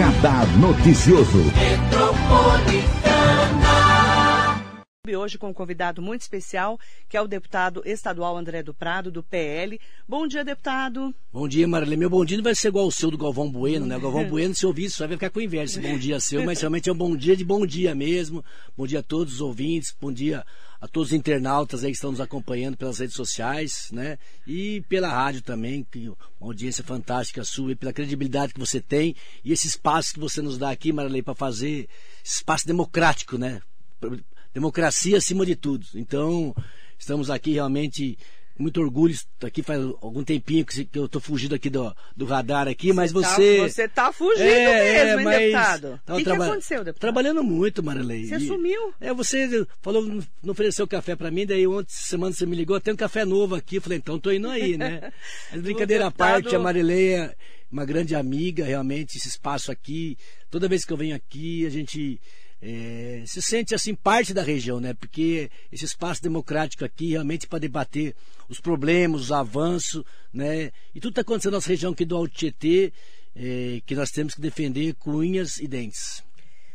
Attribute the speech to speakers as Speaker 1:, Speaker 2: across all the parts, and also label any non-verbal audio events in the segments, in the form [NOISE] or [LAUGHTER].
Speaker 1: Radar Noticioso.
Speaker 2: Hoje com um convidado muito especial, que é o deputado estadual André do Prado, do PL. Bom dia, deputado.
Speaker 3: Bom dia, Marilene. Meu bom dia não vai ser igual o seu do Galvão Bueno, né? O Galvão [LAUGHS] Bueno, se ouvir isso, vai ficar com inveja esse bom dia seu, mas realmente é um bom dia de bom dia mesmo. Bom dia a todos os ouvintes, bom dia a todos os internautas aí que estão nos acompanhando pelas redes sociais, né? E pela rádio também, que uma audiência fantástica sua, e pela credibilidade que você tem e esse espaço que você nos dá aqui, Marilene, para fazer espaço democrático, né? democracia acima de tudo. Então, estamos aqui realmente muito orgulho. Aqui faz algum tempinho que eu estou fugindo aqui do, do radar aqui, mas você.
Speaker 2: Tá, você está fugindo é, mesmo, hein, deputado? O que, traba... que, aconteceu, deputado?
Speaker 3: Trabalhando muito, Marilei.
Speaker 2: Você e... sumiu?
Speaker 3: É, você falou, não ofereceu café para mim, daí ontem, semana você me ligou, tem um café novo aqui. Eu falei, então tô indo aí, né? [LAUGHS] Mas brincadeira à parte, a Marilei é uma grande amiga, realmente, esse espaço aqui. Toda vez que eu venho aqui, a gente é, se sente assim parte da região, né? Porque esse espaço democrático aqui realmente para debater os problemas, os avanços, né? E tudo está acontecendo na nossa região aqui do Alto Tietê, é, que nós temos que defender com unhas e dentes.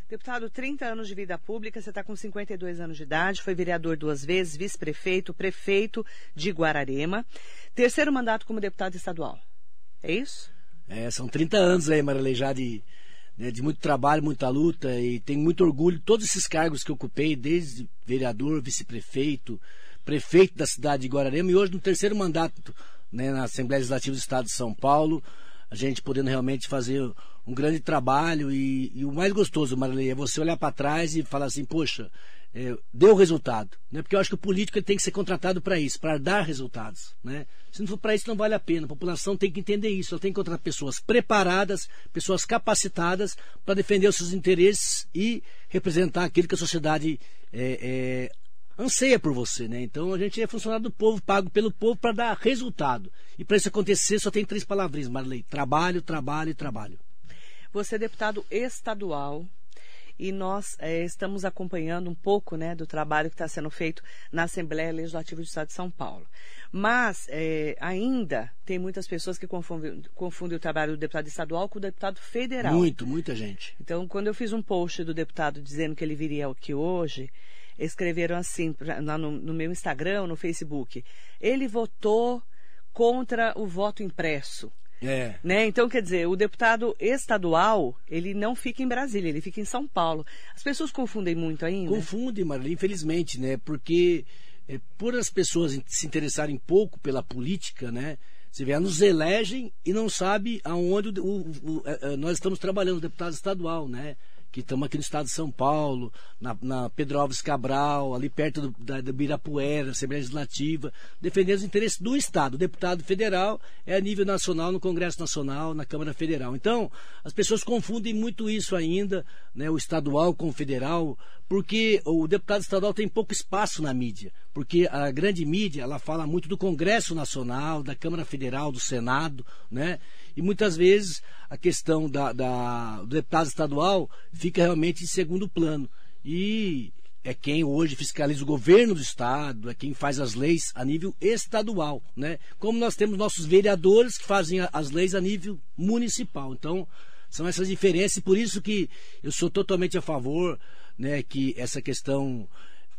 Speaker 2: Deputado, 30 anos de vida pública, você está com 52 anos de idade, foi vereador duas vezes, vice-prefeito, prefeito de Guararema. Terceiro mandato como deputado estadual. É isso?
Speaker 3: É, são 30 anos aí, Marilei, já de né, de muito trabalho, muita luta e tenho muito orgulho. Todos esses cargos que ocupei, desde vereador, vice-prefeito, prefeito da cidade de Guararema e hoje no terceiro mandato né, na Assembleia Legislativa do Estado de São Paulo, a gente podendo realmente fazer um grande trabalho. E, e o mais gostoso, Marilei, é você olhar para trás e falar assim, poxa, é, deu resultado. Né? Porque eu acho que o político tem que ser contratado para isso, para dar resultados. Né? Se não for para isso, não vale a pena. A população tem que entender isso. Ela tem que encontrar pessoas preparadas, pessoas capacitadas para defender os seus interesses e representar aquilo que a sociedade é, é, anseia por você. Né? Então a gente é funcionário do povo, pago pelo povo para dar resultado. E para isso acontecer, só tem três palavrinhas, Marley: trabalho, trabalho e trabalho.
Speaker 2: Você é deputado estadual e nós é, estamos acompanhando um pouco né, do trabalho que está sendo feito na Assembleia Legislativa do Estado de São Paulo. Mas é, ainda tem muitas pessoas que confundem, confundem, o trabalho do deputado estadual com o deputado federal.
Speaker 3: Muito, muita gente.
Speaker 2: Então, quando eu fiz um post do deputado dizendo que ele viria aqui hoje, escreveram assim lá no, no meu Instagram, no Facebook, ele votou contra o voto impresso.
Speaker 3: É.
Speaker 2: Né? Então, quer dizer, o deputado estadual, ele não fica em Brasília, ele fica em São Paulo. As pessoas confundem muito ainda?
Speaker 3: Confundem, Marília, infelizmente, né? Porque é, por as pessoas se interessarem pouco pela política, né? Você vê, nos elegem e não sabe aonde o, o, o, é, é, nós estamos trabalhando, o deputado estadual, né? Que estamos aqui no estado de São Paulo, na, na Pedro Alves Cabral, ali perto do, da, do Birapuera, Assembleia Legislativa, defendendo os interesses do Estado. O deputado federal é a nível nacional, no Congresso Nacional, na Câmara Federal. Então, as pessoas confundem muito isso ainda, né, o estadual com o federal, porque o deputado estadual tem pouco espaço na mídia, porque a grande mídia, ela fala muito do Congresso Nacional, da Câmara Federal, do Senado, né? E muitas vezes a questão da, da, do deputado estadual fica realmente em segundo plano. E é quem hoje fiscaliza o governo do estado, é quem faz as leis a nível estadual, né? Como nós temos nossos vereadores que fazem as leis a nível municipal. Então, são essas diferenças e por isso que eu sou totalmente a favor, né, que essa questão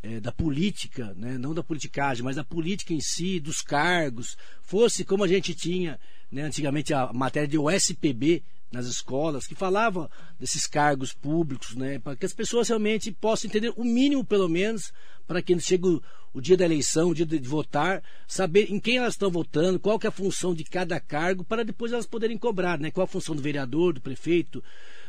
Speaker 3: é, da política, né, não da politicagem, mas da política em si, dos cargos, fosse como a gente tinha né, antigamente a matéria de OSPB nas escolas, que falava desses cargos públicos, né, para que as pessoas realmente possam entender o mínimo, pelo menos, para que chegue o, o, dia da eleição, o dia de, de, votar, saber em quem elas estão votando, qual que é a função de cada cargo, para depois elas poderem cobrar, né, qual a função do vereador, do prefeito,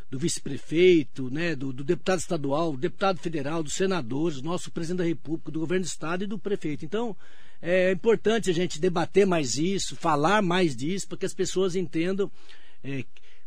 Speaker 3: do vice-prefeito, né, do, do, deputado estadual, do deputado federal, dos senadores, nosso presidente da República, do governo do estado e do prefeito. Então, é importante a gente debater mais isso, falar mais disso, para que as pessoas entendam é,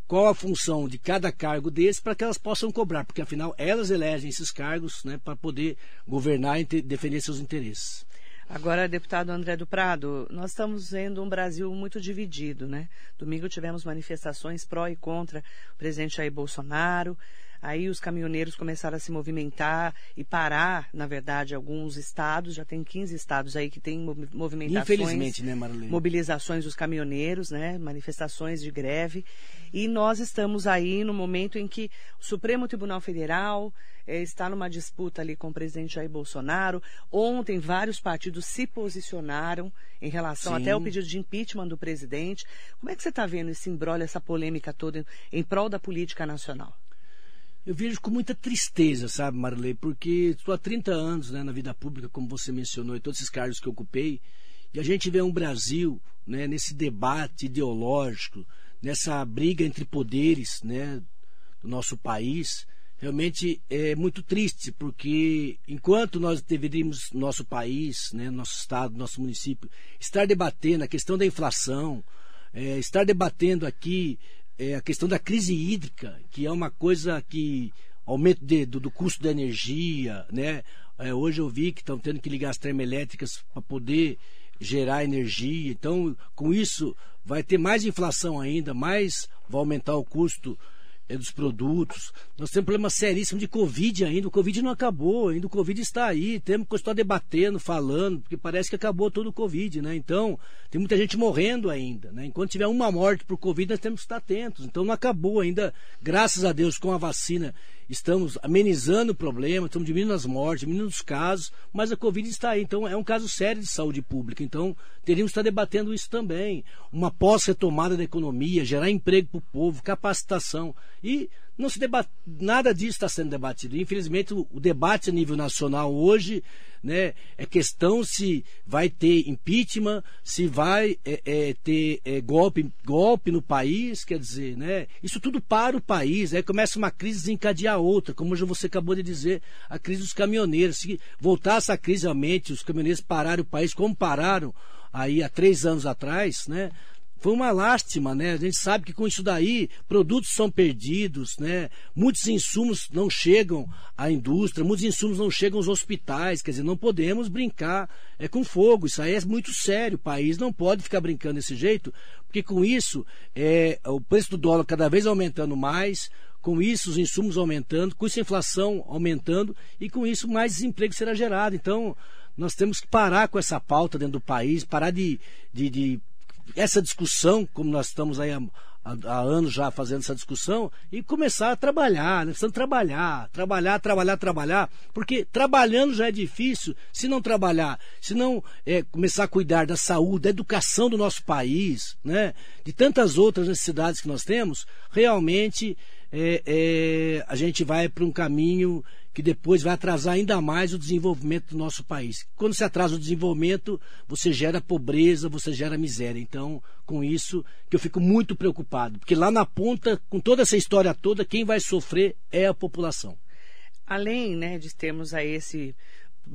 Speaker 3: qual a função de cada cargo desse, para que elas possam cobrar, porque afinal elas elegem esses cargos né, para poder governar e defender seus interesses.
Speaker 2: Agora, deputado André do Prado, nós estamos vendo um Brasil muito dividido, né? Domingo tivemos manifestações pró e contra o presidente Jair Bolsonaro. Aí os caminhoneiros começaram a se movimentar e parar, na verdade, alguns estados, já tem 15 estados aí que tem movimentações.
Speaker 3: Infelizmente, né, Marlene?
Speaker 2: Mobilizações dos caminhoneiros, né? Manifestações de greve. E nós estamos aí no momento em que o Supremo Tribunal Federal eh, está numa disputa ali com o presidente Jair Bolsonaro. Ontem, vários partidos se posicionaram em relação Sim. até ao pedido de impeachment do presidente. Como é que você está vendo esse embrolho, essa polêmica toda em, em prol da política nacional?
Speaker 3: Eu vejo com muita tristeza, sabe, Marley, porque estou há 30 anos né, na vida pública, como você mencionou, e todos esses cargos que eu ocupei, e a gente vê um Brasil né, nesse debate ideológico, nessa briga entre poderes né, do nosso país, realmente é muito triste, porque enquanto nós deveríamos, nosso país, né, nosso estado, nosso município, estar debatendo a questão da inflação, é, estar debatendo aqui é, a questão da crise hídrica, que é uma coisa que aumento de, do, do, custo da energia, né? É, hoje eu vi que estão tendo que ligar as termoelétricas para poder gerar energia. Então, com isso, vai ter mais inflação ainda, mais vai aumentar o custo dos produtos. Nós temos um problema seríssimo de Covid ainda. O Covid não acabou, ainda o Covid está aí. Temos que estar debatendo, falando, porque parece que acabou todo o Covid, né? Então, tem muita gente morrendo ainda, né? Enquanto tiver uma morte por Covid, nós temos que estar atentos. Então, não acabou ainda, graças a Deus, com a vacina estamos amenizando o problema, estamos diminuindo as mortes, diminuindo os casos, mas a Covid está aí. Então, é um caso sério de saúde pública. Então, teríamos que estar debatendo isso também. Uma pós-retomada da economia, gerar emprego para o povo, capacitação. E não se debate, nada disso está sendo debatido. Infelizmente, o, o, debate a nível nacional hoje né, é questão se vai ter impeachment, se vai é, é, ter é, golpe, golpe no país, quer dizer, né, isso tudo para o país. Aí começa uma crise desencadear outra, como você acabou de dizer, a crise dos caminhoneiros. Se voltasse a crise realmente, os caminhoneiros pararem o país como pararam aí há três anos atrás, né? Foi uma lástima, né? A gente sabe que com isso daí produtos são perdidos, né? Muitos insumos não chegam à indústria, muitos insumos não chegam aos hospitais, quer dizer, não podemos brincar é, com fogo. Isso aí é muito sério. O país não pode ficar brincando desse jeito, porque com isso é, o preço do dólar cada vez aumentando mais, com isso os insumos aumentando, com isso a inflação aumentando e com isso mais desemprego será gerado. Então, nós temos que parar com essa pauta dentro do país, parar de, de, de essa discussão, como nós estamos aí há, há, anos já fazendo essa discussão, e começar a trabalhar, né? precisamos trabalhar, trabalhar, trabalhar, trabalhar, porque trabalhando já é difícil, se não trabalhar, se não é, começar a cuidar da saúde, da educação do nosso país, né? de tantas outras necessidades que nós temos, realmente é, é, a gente vai para um caminho que depois vai atrasar ainda mais o desenvolvimento do nosso país. Quando se atrasa o desenvolvimento, você gera pobreza, você gera miséria. Então, com isso, que eu fico muito preocupado, porque lá na ponta, com toda essa história toda, quem vai sofrer é a população.
Speaker 2: Além né, de termos aí esse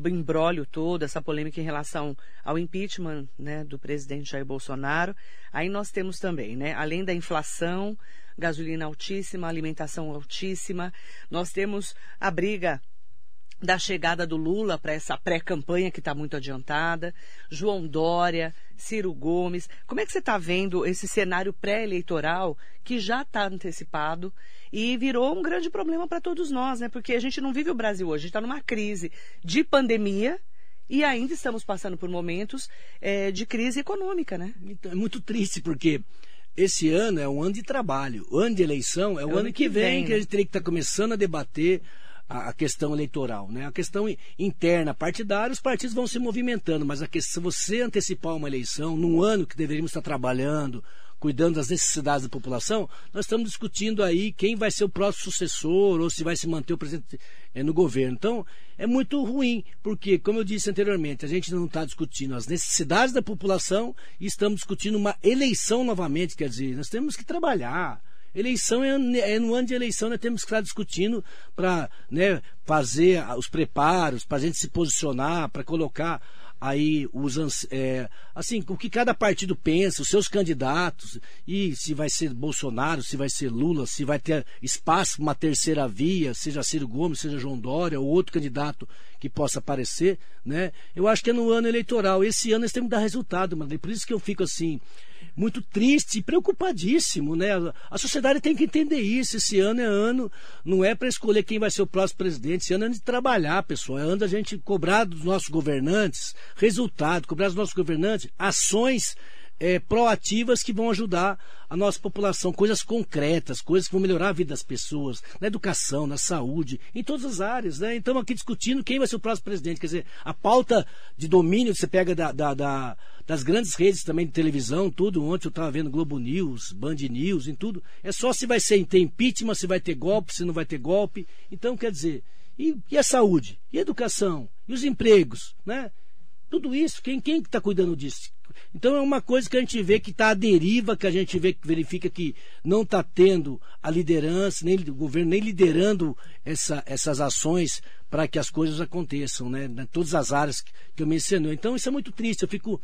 Speaker 2: embrólio todo, essa polêmica em relação ao impeachment né, do presidente Jair Bolsonaro, aí nós temos também, né, além da inflação, gasolina altíssima, alimentação altíssima. Nós temos a briga da chegada do Lula para essa pré-campanha que está muito adiantada, João Dória, Ciro Gomes. Como é que você está vendo esse cenário pré-eleitoral que já está antecipado e virou um grande problema para todos nós, né? Porque a gente não vive o Brasil hoje, a gente está numa crise de pandemia e ainda estamos passando por momentos é, de crise econômica, né?
Speaker 3: Então, é muito triste porque esse ano é um ano de trabalho. O ano de eleição é o, é ano, que, vem, vem, que a gente teria que estar tá começando a debater a, a, questão eleitoral. Né? A questão interna partidária, os partidos vão se movimentando, mas a questão, se você antecipar uma eleição num ano que deveríamos estar trabalhando, cuidando das necessidades da população, nós estamos discutindo aí quem vai ser o próximo sucessor ou se vai se manter o presidente é, no governo. Então, é muito ruim, porque, como eu disse anteriormente, a gente não está discutindo as necessidades da população e estamos discutindo uma eleição novamente. Quer dizer, nós temos que trabalhar. Eleição é, é, no ano de eleição, nós temos que estar discutindo para né, fazer os preparos, para a gente se posicionar, para colocar aí os é, assim o que cada partido pensa, os seus candidatos e se vai ser Bolsonaro, se vai ser Lula, se vai ter espaço para uma terceira via, seja Ciro Gomes, seja João Dória ou outro candidato que possa aparecer, né? Eu acho que é no ano eleitoral. Esse ano nós temos que dar resultado, mas por isso que eu fico assim muito triste e preocupadíssimo, né? A sociedade tem que entender isso. Esse ano é ano, não é para escolher quem vai ser o próximo presidente. Esse ano é ano de trabalhar, pessoal. É ano da gente cobrar dos nossos governantes resultado, cobrar dos nossos governantes ações é, proativas que vão ajudar a nossa população, coisas concretas, coisas que vão melhorar a vida das pessoas, na educação, na saúde, em todas as áreas. Né? Então, aqui discutindo quem vai ser o próximo presidente. Quer dizer, a pauta de domínio que você pega da, da, da, das grandes redes também de televisão, tudo. Ontem eu estava vendo Globo News, Band News, em tudo. É só se vai ser, ter impeachment, se vai ter golpe, se não vai ter golpe. Então, quer dizer, e, e a saúde? E a educação? E os empregos? Né? Tudo isso, quem está cuidando disso? Então é uma coisa que a gente vê que está à deriva, que a gente vê que verifica que não está tendo a liderança, nem o governo, nem liderando essa, essas ações para que as coisas aconteçam, né? Em todas as áreas que eu mencionei. Então isso é muito triste. Eu fico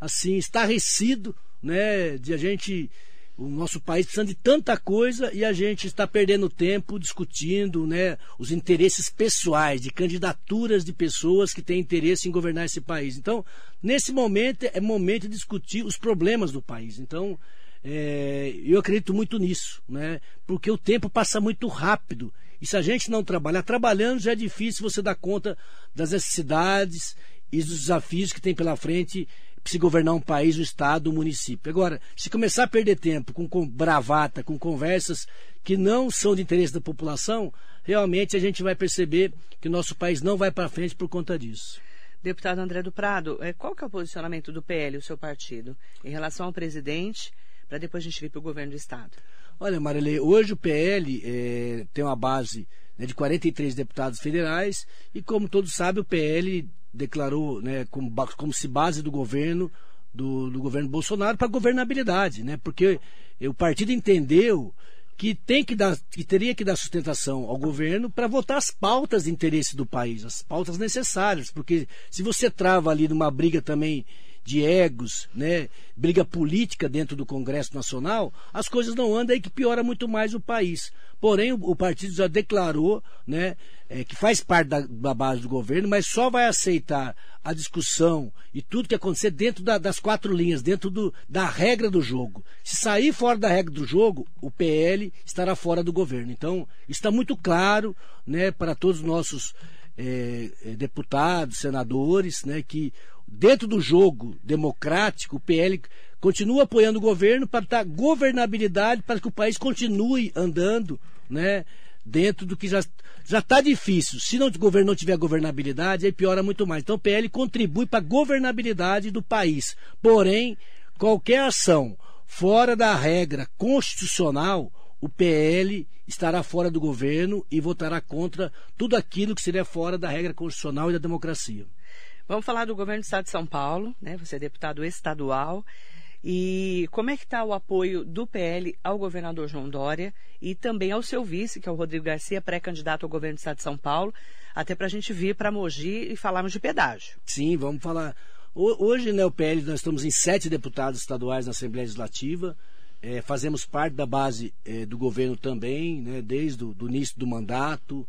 Speaker 3: assim, estarrecido, né? De a gente o nosso país precisando de tanta coisa e a gente está perdendo tempo discutindo né, os interesses pessoais, de candidaturas de pessoas que têm interesse em governar esse país. Então, nesse momento, é momento de discutir os problemas do país. Então, é, eu acredito muito nisso, né, porque o tempo passa muito rápido. E se a gente não trabalhar, trabalhando já é difícil você dar conta das necessidades e dos desafios que tem pela frente se governar um país, um estado, um município. Agora, se começar a perder tempo com, com bravata, com conversas que não são de interesse da população, realmente a gente vai perceber que o nosso país não vai para frente por conta disso.
Speaker 2: Deputado André do Prado, é, qual que é o posicionamento do PL, o seu partido, em relação ao presidente, para depois a gente vir para o governo do Estado?
Speaker 3: Olha, Marilê, hoje o PL é, tem uma base né, de 43 deputados federais e, como todos sabem, o PL declarou né, como, como se base do governo do, do governo Bolsonaro para governabilidade, né? Porque o partido entendeu que tem que dar, que teria que dar sustentação ao governo para votar as pautas de interesse do país, as pautas necessárias, porque se você trava ali numa briga também de egos, né, briga política dentro do Congresso Nacional, as coisas não andam aí que piora muito mais o país. Porém, o, o partido já declarou né, é, que faz parte da, da, base do governo, mas só vai aceitar a discussão e tudo que acontecer dentro da, das quatro linhas, dentro do, da regra do jogo. Se sair fora da regra do jogo, o PL estará fora do governo. Então, está muito claro né, para todos os nossos é, é deputados, senadores, né, que dentro do jogo democrático, o PL continua apoiando o governo para dar governabilidade, para que o país continue andando, né? Dentro do que já já está difícil. Se não, o governo não tiver governabilidade, aí piora muito mais. Então o PL contribui para a governabilidade do país. Porém, qualquer ação fora da regra constitucional, o PL estará fora do governo e votará contra tudo aquilo que seria fora da regra constitucional e da democracia.
Speaker 2: Vamos falar do governo do Estado de São Paulo, né? Você é deputado estadual. E como é que está o apoio do PL ao governador João Dória e também ao seu vice, que é o Rodrigo Garcia, pré-candidato ao governo do Estado de São Paulo, até para a gente vir para Mogi e falarmos de pedágio.
Speaker 3: Sim, vamos falar. Hoje, né, o PL, nós estamos em sete deputados estaduais na Assembleia Legislativa. É, fazemos parte da base é, do governo também, né, desde o início do mandato.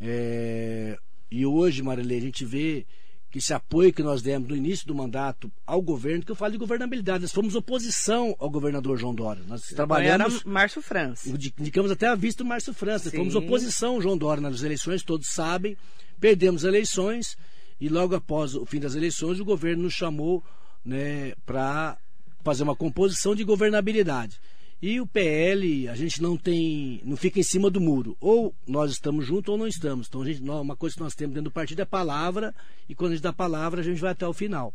Speaker 3: É, e hoje, Marilê, a gente vê que esse apoio que nós demos no início do mandato ao governo, que eu falo de governabilidade, nós fomos oposição ao governador João Dória. Nós trabalhamos.
Speaker 2: Era Márcio França.
Speaker 3: Indicamos até a vista do Márcio França. Sim. Fomos oposição ao João Dória nas eleições, todos sabem. Perdemos eleições e logo após o fim das eleições, o governo nos chamou né, para fazer uma composição de governabilidade. E o PL, a gente não tem, não fica em cima do muro. Ou nós estamos juntos ou não estamos. Então, a gente, uma coisa que nós temos dentro do partido é palavra, e quando a gente dá palavra, a gente vai até o final.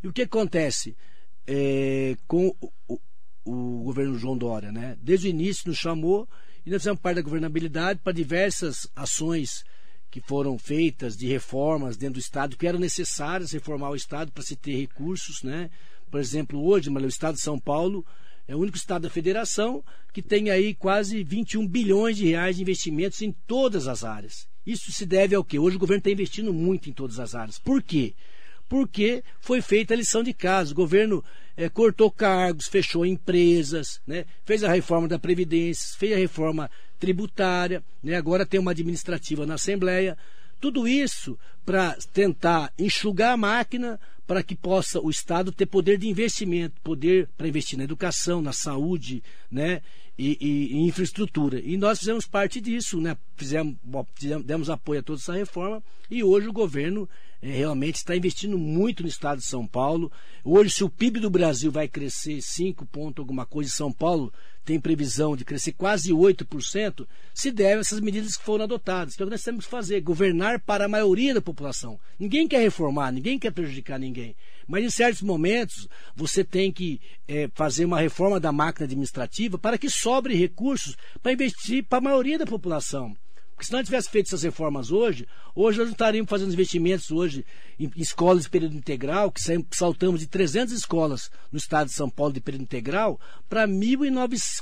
Speaker 3: E o que acontece é, com o, o, governo João Dória? Né? Desde o início nos chamou e nós fizemos parte da governabilidade para diversas ações que foram feitas de reformas dentro do Estado, que eram necessárias reformar o Estado para se ter recursos. Né? Por exemplo, hoje, o Estado de São Paulo é o único estado da federação que tem aí quase 21 bilhões de reais de investimentos em todas as áreas. Isso se deve ao quê? Hoje o governo está investindo muito em todas as áreas. Por quê? Porque foi feita a lição de casa. O governo é, cortou cargos, fechou empresas, né? fez a reforma da Previdência, fez a reforma tributária, né? agora tem uma administrativa na Assembleia. Tudo isso para tentar enxugar a máquina para que possa o Estado ter poder de investimento, poder para investir na educação, na saúde, né? E, e, e, infraestrutura. E nós fizemos parte disso, né? Fizemos, demos apoio a toda essa reforma e hoje o governo é, realmente está investindo muito no estado de São Paulo. Hoje, se o PIB do Brasil vai crescer 5 pontos alguma coisa, São Paulo tem previsão de crescer quase 8%, se deve a essas medidas que foram adotadas. É o que nós temos que fazer, governar para a maioria da população. Ninguém quer reformar, ninguém quer prejudicar ninguém. Mas em certos momentos, você tem que é, fazer uma reforma da máquina administrativa para que sobre recursos para investir para a maioria da população. Porque se nós tivesse feito essas reformas hoje, hoje nós não estaríamos fazendo investimentos hoje em escolas de período integral, que saltamos de 300 escolas no estado de São Paulo de período integral para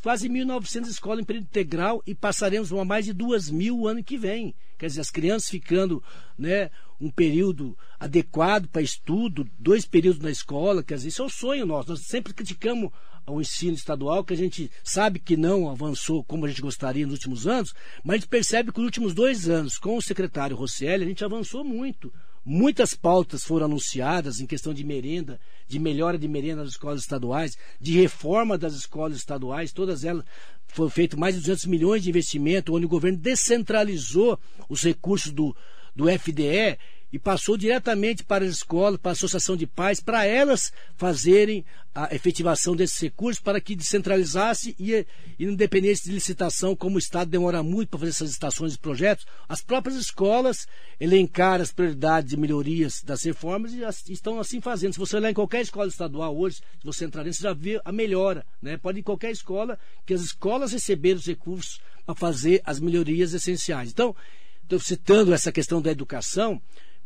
Speaker 3: quase 1.900 escolas em período integral e passaremos a mais de 2 mil o ano que vem. Quer dizer, as crianças ficando né, um período adequado para estudo, dois períodos na escola, quer dizer, isso é o sonho nosso. Nós sempre criticamos ao ensino estadual, que a gente sabe que não avançou como a gente gostaria nos últimos anos, mas a gente percebe que nos últimos dois anos, com o secretário Rosselli, a gente avançou muito. Muitas pautas foram anunciadas em questão de merenda, de melhora de merenda nas escolas estaduais, de reforma das escolas estaduais, todas elas foram feito mais de 200 milhões de investimento, onde o governo descentralizou os recursos do, do FDE e passou diretamente para as escolas, para a associação de pais, para elas fazerem a efetivação desses recursos, para que descentralizasse e, e de licitação, como o Estado demora muito para fazer essas licitações e projetos, as próprias escolas elencaram as prioridades de melhorias das reformas e as, estão assim fazendo. Se você olhar em qualquer escola estadual hoje, se você entrar dentro, você já vê a melhora. Né? Pode ir em qualquer escola, que as escolas receberam os recursos para fazer as melhorias essenciais. Então, estou citando essa questão da educação,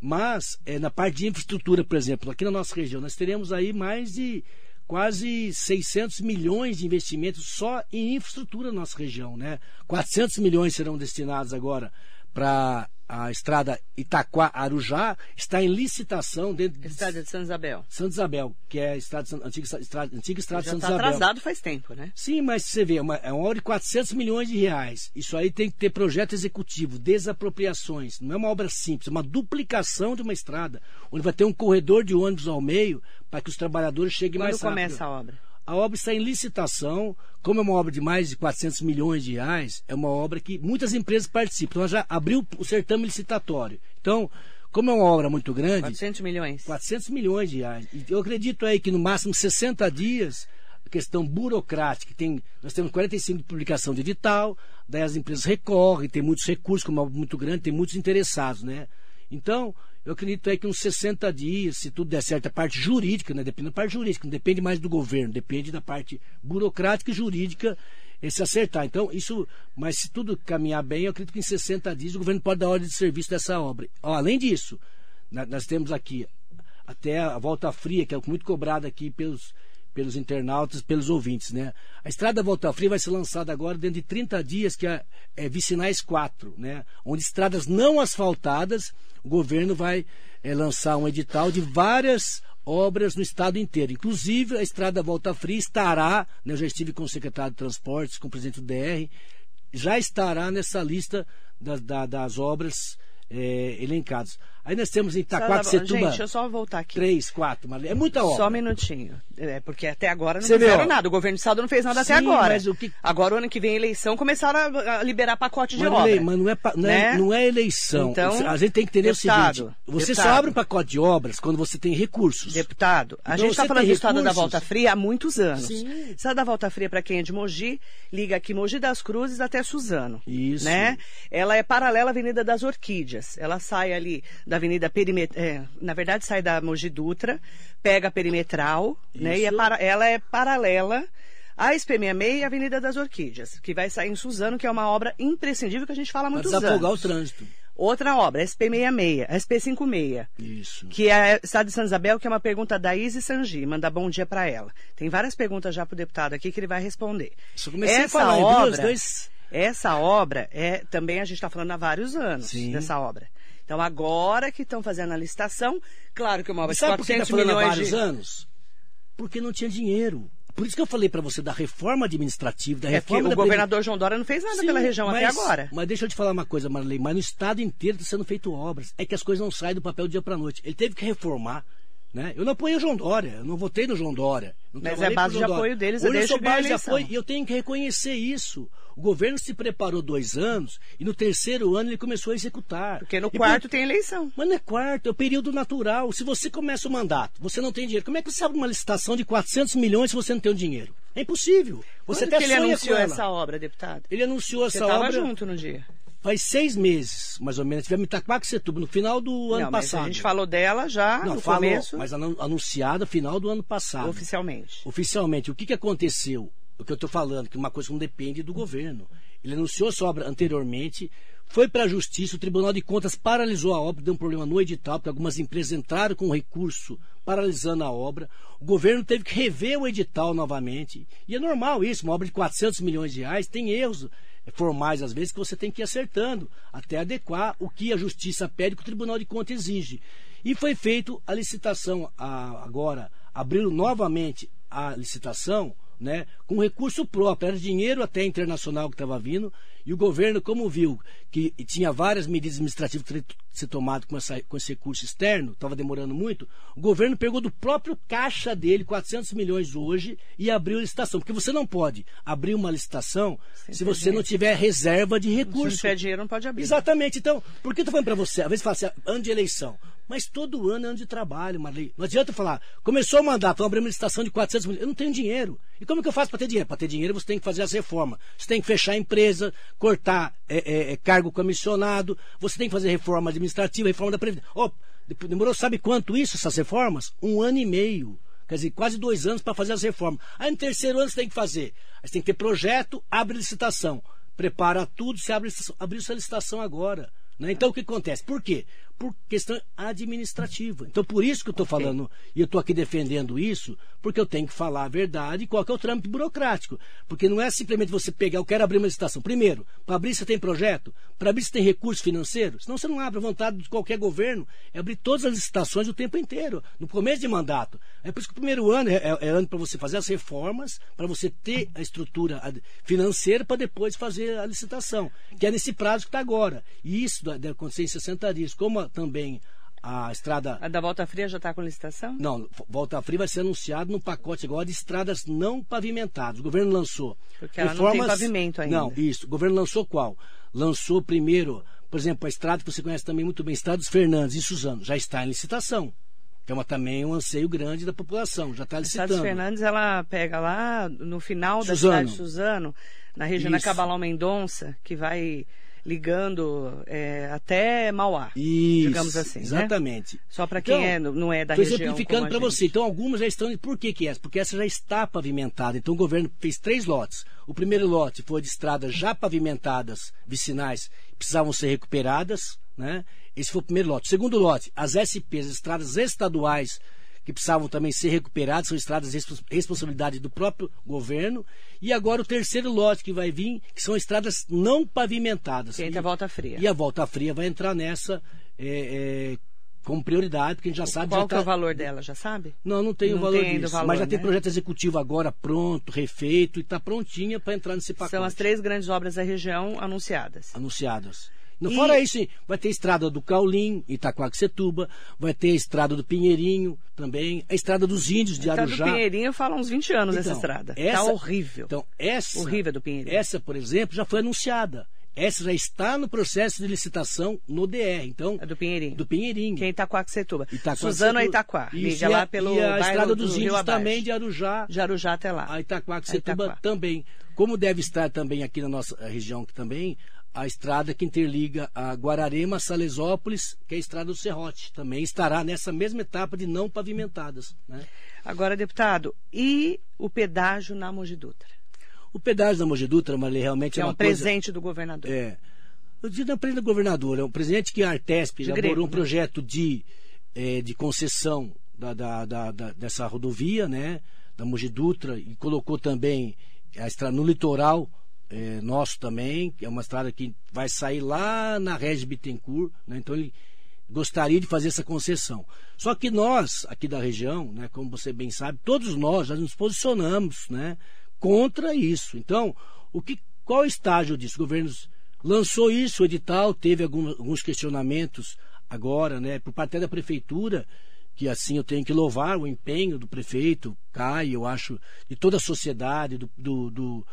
Speaker 3: mas é, na parte de infraestrutura, por exemplo, aqui na nossa região, nós teremos aí mais de quase 600 milhões de investimentos só em infraestrutura na nossa região, né? 400 milhões serão destinados agora para a estrada Itaquá-Arujá está em licitação dentro
Speaker 2: de... Estrada de Santa Isabel.
Speaker 3: Santa Isabel, que é a estrada, antiga, estrada, antiga estrada de Santa
Speaker 2: tá
Speaker 3: Isabel.
Speaker 2: atrasado faz tempo, né?
Speaker 3: Sim, mas você vê, é uma, é uma obra de 400 milhões de reais. Isso aí tem que ter projeto executivo, desapropriações. Não é uma obra simples, é uma duplicação de uma estrada, onde vai ter um corredor de ônibus ao meio para que os trabalhadores cheguem
Speaker 2: Quando
Speaker 3: mais rápido.
Speaker 2: Quando começa a obra?
Speaker 3: A obra está em licitação, como é uma obra de mais de 400 milhões de reais, é uma obra que muitas empresas participam. Então, já abriu o certame licitatório. Então, como é uma obra muito grande.
Speaker 2: 400 milhões.
Speaker 3: 400 milhões de reais. E eu acredito aí que no máximo 60 dias, a questão burocrática, tem, nós temos 45 de publicação de edital, daí as empresas recorrem, tem muitos recursos, como é uma obra muito grande, tem muitos interessados, né? Então, eu acredito aí que uns 60 dias, se tudo der certo, a parte jurídica, né? Depende da parte jurídica, não depende mais do governo, depende da parte burocrática e jurídica se acertar. Então, isso, mas se tudo caminhar bem, eu acredito que em 60 dias o governo pode dar ordem de serviço dessa obra. Além disso, nós temos aqui até a volta fria, que é muito cobrada aqui pelos, pelos internautas, pelos ouvintes, né? A estrada Volta Fria vai ser lançada agora dentro de 30 dias, que é, é Vicinais 4, né? Onde estradas não asfaltadas, o governo vai é, lançar um edital de várias obras no estado inteiro. Inclusive, a estrada Volta Fria estará, né, eu já estive com o secretário de Transportes, com o presidente do DR, já estará nessa lista das, das obras é, elencadas. Aí nós temos em Itaquaquecetuba...
Speaker 2: Gente, deixa eu só voltar aqui.
Speaker 3: Três, quatro, é muita obra.
Speaker 2: Só um minutinho. É, porque até agora não Você fizeram nada. O governo do estado não fez nada Sim, até agora. Mas o que... Agora, o ano que vem, eleição, começaram a liberar pacote de
Speaker 3: mas,
Speaker 2: obra.
Speaker 3: Mas não é, não, é, né? não é eleição. Então, a gente tem que entender deputado, o seguinte. Você deputado, só abre um pacote de obras quando você tem recursos.
Speaker 2: Deputado, a então, gente está falando do estado da Volta Fria há muitos anos. Sim. Estado da Volta Fria, para quem é de Mogi, liga aqui Mogi das Cruzes até Suzano. Isso. Né? Ela é paralela à Avenida das Orquídeas. Ela sai ali da Avenida Perimetral é, na verdade sai da Mogi Dutra, pega a perimetral, Isso. né? E é para, ela é paralela à SP66 e à Avenida das Orquídeas, que vai sair em Suzano, que é uma obra imprescindível que a gente fala há muitos anos.
Speaker 3: desafogar o trânsito.
Speaker 2: Outra obra, SP66, SP56.
Speaker 3: Isso.
Speaker 2: Que é Estado de Santa Isabel, que é uma pergunta da Izzy Sangi. Manda bom dia para ela. Tem várias perguntas já para o deputado aqui que ele vai responder.
Speaker 3: Só comecei essa a falar obra, duas, dois...
Speaker 2: Essa obra é também a gente está falando há vários anos Sim. dessa obra. Então, agora que estão fazendo a licitação, claro que uma obra de 400
Speaker 3: por que tá
Speaker 2: milhões
Speaker 3: vários
Speaker 2: de...
Speaker 3: anos? Porque não tinha dinheiro. por isso que eu falei para você da reforma administrativa, da
Speaker 2: É
Speaker 3: reforma
Speaker 2: o governador João Dória não fez nada
Speaker 3: Sim,
Speaker 2: pela região até
Speaker 3: mas-
Speaker 2: agora.
Speaker 3: Mas deixa eu te falar uma coisa, Marley. Mas no estado inteiro está sendo feito obras. É que as coisas não saem do papel do dia para noite. Ele teve que reformar. Né? Eu não apoiei o João Dória, eu não votei no João Dória.
Speaker 2: Mas é base de apoio deles, é
Speaker 3: Hoje eu sou base de apoio e eu tenho que reconhecer isso. O governo se preparou dois anos e no terceiro ano ele começou a executar.
Speaker 2: Porque no
Speaker 3: E
Speaker 2: quarto
Speaker 3: por-
Speaker 2: tem eleição.
Speaker 3: mas não é quarto, é o período natural. Se você começa o mandato, você não tem dinheiro. Como é que você abre uma licitação de 400 milhões se você não tem o dinheiro? É impossível. Você
Speaker 2: Quando
Speaker 3: até
Speaker 2: que ele anunciou essa obra, deputado?
Speaker 3: Ele anunciou
Speaker 2: Você
Speaker 3: essa
Speaker 2: estava
Speaker 3: obra
Speaker 2: junto no dia.
Speaker 3: Faz seis meses, mais ou menos. Tivemos em Itaquaquecetuba, no final do ano
Speaker 2: não, mas
Speaker 3: passado.
Speaker 2: a gente falou dela já
Speaker 3: não,
Speaker 2: no
Speaker 3: falou,
Speaker 2: começo,
Speaker 3: mas anu- anunciada final do ano passado.
Speaker 2: oficialmente.
Speaker 3: Oficialmente, o que, que aconteceu? O que eu estou falando, que uma coisa que não depende do governo. Ele anunciou essa obra anteriormente, foi para a justiça, o Tribunal de Contas paralisou a obra, deu um problema no edital, porque algumas empresas entraram com recurso paralisando a obra. O governo teve que rever o edital novamente. E é normal isso, uma obra de 400 milhões de reais tem erros formais, às vezes, que você tem que ir acertando, até adequar o que a justiça pede, que o Tribunal de Contas exige. E foi feito a licitação a- agora, abriu novamente a licitação, né, com recurso próprio, era dinheiro até internacional que estava vindo, e o governo, como viu que tinha várias medidas administrativas que teriam que ser tomadas com, essa- com esse recurso externo, estava demorando muito, o governo pegou do próprio caixa dele 400 milhões hoje e abriu a licitação. Porque você não pode abrir uma licitação
Speaker 2: Sem
Speaker 3: se você não tiver reserva de
Speaker 2: Se não
Speaker 3: recurso.
Speaker 2: tiver dinheiro, não pode abrir.
Speaker 3: Exatamente. Então, por que eu tô falando para você? Às vezes fala assim, ano de eleição. Mas todo ano é ano de trabalho, Marley. Não adianta falar, começou o mandato, vamos abrir uma licitação de 400 milhões. Eu não tenho dinheiro. E como que eu faço para ter dinheiro? Para ter dinheiro, você tem que fazer as reformas. Você tem que fechar a empresa, cortar é, é, é, cargo comissionado, você tem que fazer reforma administrativa, reforma da Previdência. Depois- demorou, sabe quanto isso, essas reformas? Um ano e meio. Quer dizer, quase dois anos para fazer as reformas. Aí no terceiro ano você tem que fazer. Aí você tem que ter projeto, abre licitação. Prepara tudo, você abre licitação. Abriu sua licitação agora. né? Então o que acontece? Por quê? Por questão administrativa. Então por isso que eu estou falando, e eu estou aqui defendendo isso, porque eu tenho que falar a verdade e qual é o trâmite burocrático. Porque não é simplesmente você pegar, eu quero abrir uma licitação. Primeiro, para abrir você tem projeto, para abrir você tem recurso financeiro, senão você não abre. A vontade de qualquer governo é abrir todas as licitações o tempo inteiro, no começo de mandato. É por isso que o primeiro ano é, é- é ano para você fazer as reformas, para você ter a estrutura financeira para depois fazer a licitação, que é nesse prazo que está agora. E isso deve acontecer em 60 dias. Como a- também a estrada
Speaker 2: A da Volta Fria já está com licitação?
Speaker 3: não, Volta Fria vai ser anunciado no pacote agora de estradas não pavimentadas. O governo lançou.
Speaker 2: Porque ela não tem pavimento ainda.
Speaker 3: Não, isso. O governo lançou qual? Lançou primeiro, por exemplo, a estrada que você conhece também muito bem, Estrada dos Fernandes, em Suzano. Já está em licitação. Que é uma, também um anseio grande da população. Já está licitando.
Speaker 2: Estados Fernandes, ela pega lá no final da
Speaker 3: Suzano.
Speaker 2: cidade de Suzano, na região da
Speaker 3: Isso.
Speaker 2: Cabalão Mendonça, que vai ligando é, até Mauá,
Speaker 3: Isso,
Speaker 2: digamos assim. né?
Speaker 3: Exatamente.
Speaker 2: Só para quem
Speaker 3: Então,
Speaker 2: é, não é da
Speaker 3: Estou
Speaker 2: região.
Speaker 3: exemplificando
Speaker 2: como a
Speaker 3: para você. Então, algumas já estão. Por que, que é essa? Porque essa já está pavimentada. Então, o governo fez três lotes. O primeiro lote foi de estradas já pavimentadas, vicinais, precisavam ser recuperadas. Né? Esse foi o primeiro lote. O segundo lote, as SPs, as estradas estaduais, que precisavam também ser recuperadas, são estradas de respons- responsabilidade do próprio governo. E agora o terceiro lote que vai vir, que são estradas não pavimentadas.
Speaker 2: Que entra a Volta Fria.
Speaker 3: E a Volta Fria vai entrar nessa é, é, como prioridade, porque a gente já sabe...
Speaker 2: Qual
Speaker 3: já
Speaker 2: que é
Speaker 3: tá-
Speaker 2: o valor dela, já sabe?
Speaker 3: Não, não tem o
Speaker 2: Não
Speaker 3: valor
Speaker 2: tem o
Speaker 3: disso.
Speaker 2: valor,
Speaker 3: mas já tem
Speaker 2: né?
Speaker 3: projeto executivo agora pronto, refeito e está prontinha para entrar nesse pacote.
Speaker 2: São as três grandes obras da região anunciadas.
Speaker 3: Anunciadas. Não,
Speaker 2: E-
Speaker 3: Fora isso, vai ter a estrada do Caulim, Itaquaquecetuba, vai ter a estrada do Pinheirinho também, a estrada dos Índios de
Speaker 2: A estrada
Speaker 3: Arujá.
Speaker 2: do Pinheirinho fala uns 20 anos essa
Speaker 3: Então,
Speaker 2: estrada.
Speaker 3: essa-
Speaker 2: tá horrível.
Speaker 3: Então, essa,
Speaker 2: Horrível do Pinheirinho.
Speaker 3: essa, por exemplo, já foi anunciada. Essa já está no processo de licitação no DR. Então,
Speaker 2: É do Pinheirinho.
Speaker 3: do Pinheirinho.
Speaker 2: Que é Itaquaquecetuba.
Speaker 3: Itaquaquecetuba.
Speaker 2: Suzano a Itaquá. Liga
Speaker 3: e a-
Speaker 2: lá pelo
Speaker 3: e a estrada
Speaker 2: do
Speaker 3: dos
Speaker 2: Rio
Speaker 3: Índios
Speaker 2: Abaixo.
Speaker 3: também de Arujá.
Speaker 2: De Arujá até lá.
Speaker 3: A Itaquaquecetuba
Speaker 2: Itaquá.
Speaker 3: também. Como deve estar também aqui na nossa região que também a estrada que interliga a Guararema a Salesópolis, que é a estrada do Serrote, também estará nessa mesma etapa de não pavimentadas. Né?
Speaker 2: Agora, deputado, e o pedágio na Mogi Dutra?
Speaker 3: O pedágio da Mogi Dutra, Marley, realmente é
Speaker 2: é um
Speaker 3: coisa...
Speaker 2: presente do governador.
Speaker 3: É. Eu digo não é presente do governador, é um presente que a Artesp
Speaker 2: De
Speaker 3: elaborou
Speaker 2: grego,
Speaker 3: um
Speaker 2: né?
Speaker 3: projeto de, eh, de concessão da, da- da- da- dessa rodovia, né? Da Mogi Dutra, e colocou também a estrada no litoral eh, nosso também, que é uma estrada que vai sair lá na Regi Bittencourt, né? Então ele gostaria de fazer essa concessão. Só que nós, aqui da região, né, como você bem sabe, todos nós já nos posicionamos né, contra isso. Então, o que, qual é o estágio disso? O governo lançou isso, o edital, teve alguns questionamentos agora, né, por parte da prefeitura, que assim eu tenho que louvar o empenho do prefeito, Caio, eu acho, de toda a sociedade, do, do, do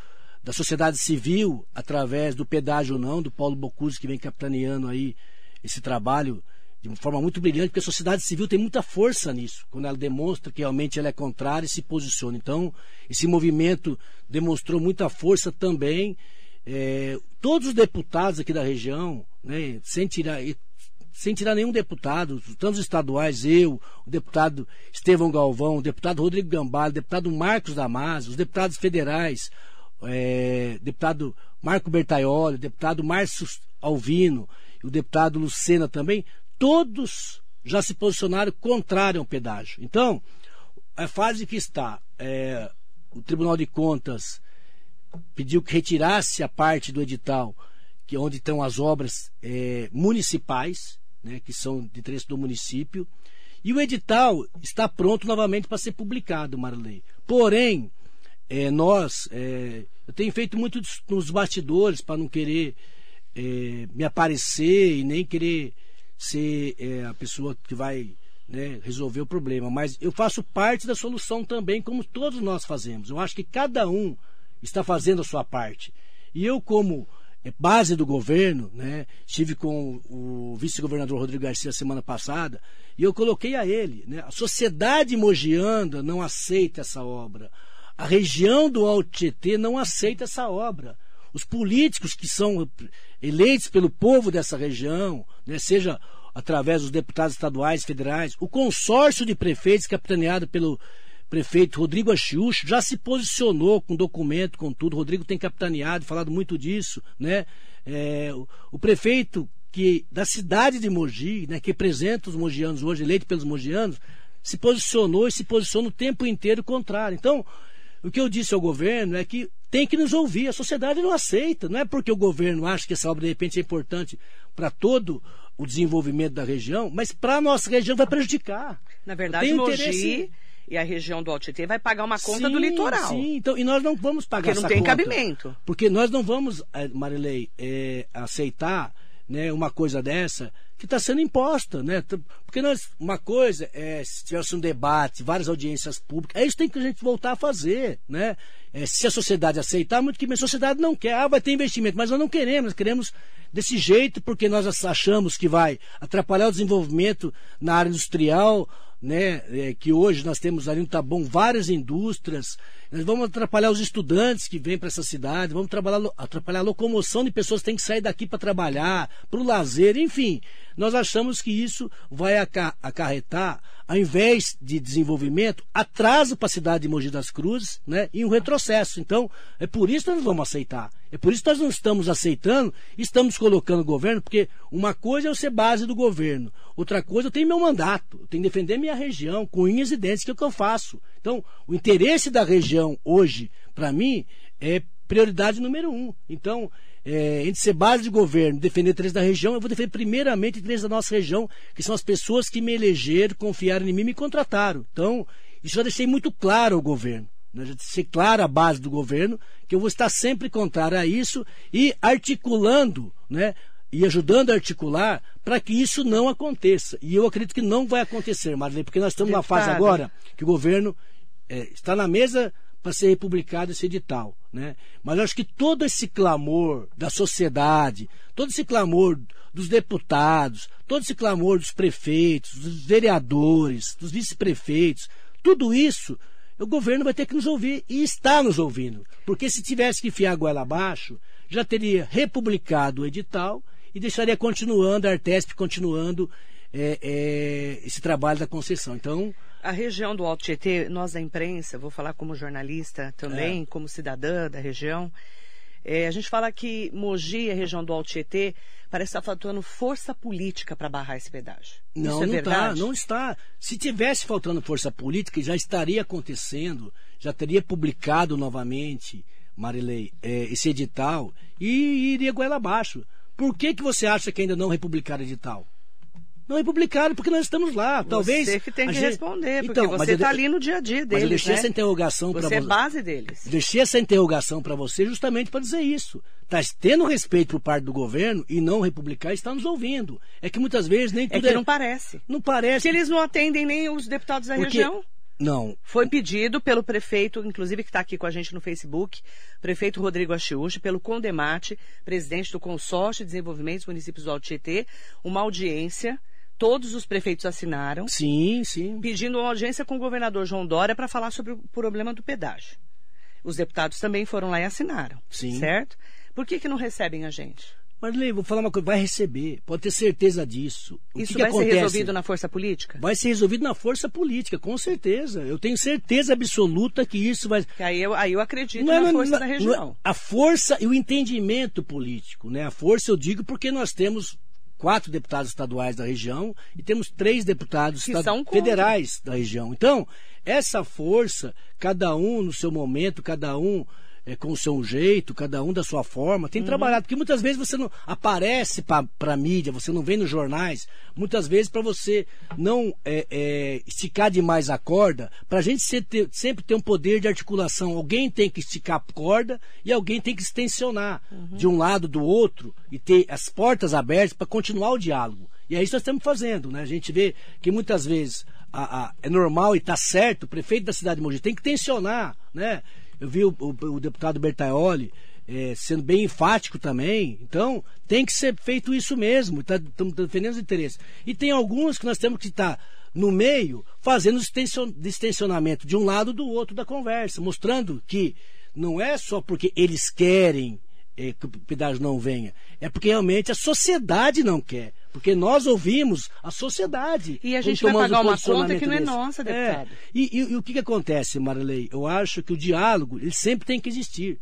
Speaker 3: da sociedade civil, através do pedágio não, do Paulo Bocuse, que vem capitaneando aí esse trabalho de uma forma muito brilhante, porque a sociedade civil tem muita força nisso, quando ela demonstra que realmente ela é contrária e se posiciona. Então, esse movimento demonstrou muita força também. É, todos os deputados aqui da região, né, sem tirar sem tirar nenhum deputado, tanto os estaduais, eu, o deputado Estevão Galvão, o deputado Rodrigo Gambale, o deputado Marcos Damasio, os deputados federais, é, deputado Marco Bertaioli, deputado Márcio Alvino, o deputado Lucena também, todos já se posicionaram contrário ao pedágio. Então, a fase que está, é, o Tribunal de Contas pediu que retirasse a parte do edital que onde estão as obras é, municipais, né, que são de interesse do município, e o edital está pronto novamente para ser publicado, Marley. Porém, é, nós, é, eu tenho feito muito nos bastidores para não querer é, me aparecer e nem querer ser é, a pessoa que vai né, resolver o problema, mas eu faço parte da solução também, como todos nós fazemos. Eu acho que cada um está fazendo a sua parte. E eu, como é, base do governo, né, estive com o vice-governador Rodrigo Garcia semana passada, e eu coloquei a ele, né, a sociedade mogianda não aceita essa obra. A região do Alto Tietê não aceita essa obra. Os políticos que são eleitos pelo povo dessa região, né, seja através dos deputados estaduais, federais, o consórcio de prefeitos capitaneado pelo prefeito Rodrigo Achiucho já se posicionou com documento, com tudo. Rodrigo tem capitaneado, falado muito disso, né? É, o, o, prefeito que da cidade de Mogi, né, que representa os mogianos hoje, eleito pelos mogianos, se posicionou e se posiciona o tempo inteiro contrário. Então, o que eu disse ao governo é que tem que nos ouvir. A sociedade não aceita. Não é porque o governo acha que essa obra de repente é importante para todo o desenvolvimento da região, mas para a nossa região vai prejudicar.
Speaker 2: Na verdade, Mogi interesse... e a região do Altietê vai pagar uma conta sim, do litoral.
Speaker 3: Sim, então, e nós não vamos pagar
Speaker 2: porque não tem cabimento.
Speaker 3: Porque nós não vamos, eh, Marilei, é, aceitar né, uma coisa dessa que está sendo imposta, né? Porque nós, uma coisa é se tivesse um debate, várias audiências públicas, é isso que tem que a gente voltar a fazer, né? É, se a sociedade aceitar, muito que a sociedade não quer, ah, vai ter investimento, mas nós não queremos, nós queremos desse jeito porque nós achamos que vai atrapalhar o desenvolvimento na área industrial, né, é, que hoje nós temos ali no Taboão várias indústrias, nós vamos atrapalhar os estudantes que vêm para essa cidade, vamos atrapalhar a locomoção de pessoas que têm que sair daqui para trabalhar, para o lazer, enfim. Nós achamos que isso vai acarretar, ao invés de desenvolvimento, atraso para a cidade de Mogi das Cruzes né, e um retrocesso. Então, é por isso que nós vamos aceitar. É por isso que nós não estamos aceitando, estamos colocando o governo, porque uma coisa é eu ser base do governo, outra coisa eu tenho meu mandato, eu tenho que defender minha região com unhas e dentes, que é o que eu faço. Então, o interesse da região hoje, para mim, é prioridade número um. Então, é, entre ser base de governo defender interesse da região, eu vou defender primeiramente interesse da nossa região, que são as pessoas que me elegeram, confiaram em mim e me contrataram. Então, isso já deixei muito claro ao governo. Né? Já deixei clara a base do governo, que eu vou estar sempre contrário a isso e articulando, né? E ajudando a articular para que isso não aconteça. E eu acredito que não vai acontecer, Marlene, porque nós estamos numa fase agora que o governo é, está na mesa para ser republicado esse edital. Né? Mas acho que todo esse clamor da sociedade, todo esse clamor dos deputados, todo esse clamor dos prefeitos, dos vereadores, dos vice-prefeitos, tudo isso o governo vai ter que nos ouvir e está nos ouvindo. Porque se tivesse que enfiar a goela abaixo, já teria republicado o edital e deixaria continuando, a Artesp continuando é, é, esse trabalho da concessão. Então,
Speaker 2: a região do Alto Tietê, nós da imprensa, vou falar como jornalista também, é. como cidadã da região, é, a gente fala que Mogi, a região do Alto Tietê, parece estar faltando força política para barrar esse pedágio.
Speaker 3: Não,
Speaker 2: Isso é
Speaker 3: não está, não está. Se tivesse faltando força política, já estaria acontecendo, já teria publicado novamente, Marilei, é, esse edital e iria goela abaixo. Por que, que você acha que ainda não republicaram edital? Não republicaram porque nós estamos lá. Talvez.
Speaker 2: Você que tem que
Speaker 3: gente...
Speaker 2: responder, porque então, você está ali no dia a dia deles. Mas
Speaker 3: eu deixei
Speaker 2: né?
Speaker 3: essa interrogação para
Speaker 2: você.
Speaker 3: Você
Speaker 2: é base deles.
Speaker 3: Deixei essa interrogação para você justamente para dizer isso. Está tendo respeito por parte do governo e não republicano está nos ouvindo. É que muitas vezes nem
Speaker 2: é
Speaker 3: tudo
Speaker 2: é
Speaker 3: que
Speaker 2: não parece.
Speaker 3: Não parece.
Speaker 2: Que eles não atendem nem os deputados da
Speaker 3: porque...
Speaker 2: região.
Speaker 3: Não.
Speaker 2: Foi pedido pelo prefeito, inclusive que está aqui com a gente no Facebook, prefeito Rodrigo Achiuchi, pelo Condemate, presidente do Consórcio de Desenvolvimento dos Municípios do Alto Tietê, uma audiência todos os prefeitos assinaram.
Speaker 3: Sim, sim.
Speaker 2: Pedindo uma audiência com o governador João Dória para falar sobre o problema do pedágio. Os deputados também foram lá e assinaram.
Speaker 3: Sim.
Speaker 2: Certo? Por que, que não recebem a gente?
Speaker 3: Marley, vou falar uma coisa, vai receber, pode ter certeza disso. O
Speaker 2: Isso
Speaker 3: que
Speaker 2: vai
Speaker 3: que
Speaker 2: ser resolvido na força política?
Speaker 3: Vai ser resolvido na força política, com certeza. Eu tenho certeza absoluta que isso vai.
Speaker 2: Que aí eu, aí eu acredito
Speaker 3: Não é-
Speaker 2: na
Speaker 3: não-
Speaker 2: força
Speaker 3: não-
Speaker 2: da
Speaker 3: não é-
Speaker 2: região.
Speaker 3: a força e o entendimento político, né? A força eu digo porque nós temos quatro deputados estaduais da região e temos três deputados federais da região. Então, essa força, cada um no seu momento, cada um é, com o seu jeito, cada um da sua forma,
Speaker 2: Uhum.
Speaker 3: tem trabalhado. Porque muitas vezes você não aparece para a mídia, você não vem nos jornais, muitas vezes para você não é, é, esticar demais a corda, para a gente ser- ter- sempre ter um poder de articulação. Alguém tem que esticar a corda e alguém tem que extensionar
Speaker 2: Uhum.
Speaker 3: de um lado do outro e ter as portas abertas para continuar o diálogo. E é isso que nós estamos fazendo, né? A gente vê que muitas vezes a- a- é normal e está certo, o prefeito da cidade de Mogi tem que tensionar, né? Eu vi o, o- o deputado Bertaioli eh, sendo bem enfático também. Então, tem que ser feito isso mesmo. Estamos defendendo os interesses. E tem alguns que nós temos que estar no meio, fazendo distensionamento de um lado do outro da conversa, mostrando que não é só porque eles querem eh, que o pedágio não venha, é porque realmente a sociedade não quer. Porque nós ouvimos a sociedade.
Speaker 2: E a gente vai pagar
Speaker 3: um
Speaker 2: uma conta que não é nossa, deputado.
Speaker 3: E, e- e o que, que acontece, Marilei? Eu acho que o diálogo ele sempre tem que existir.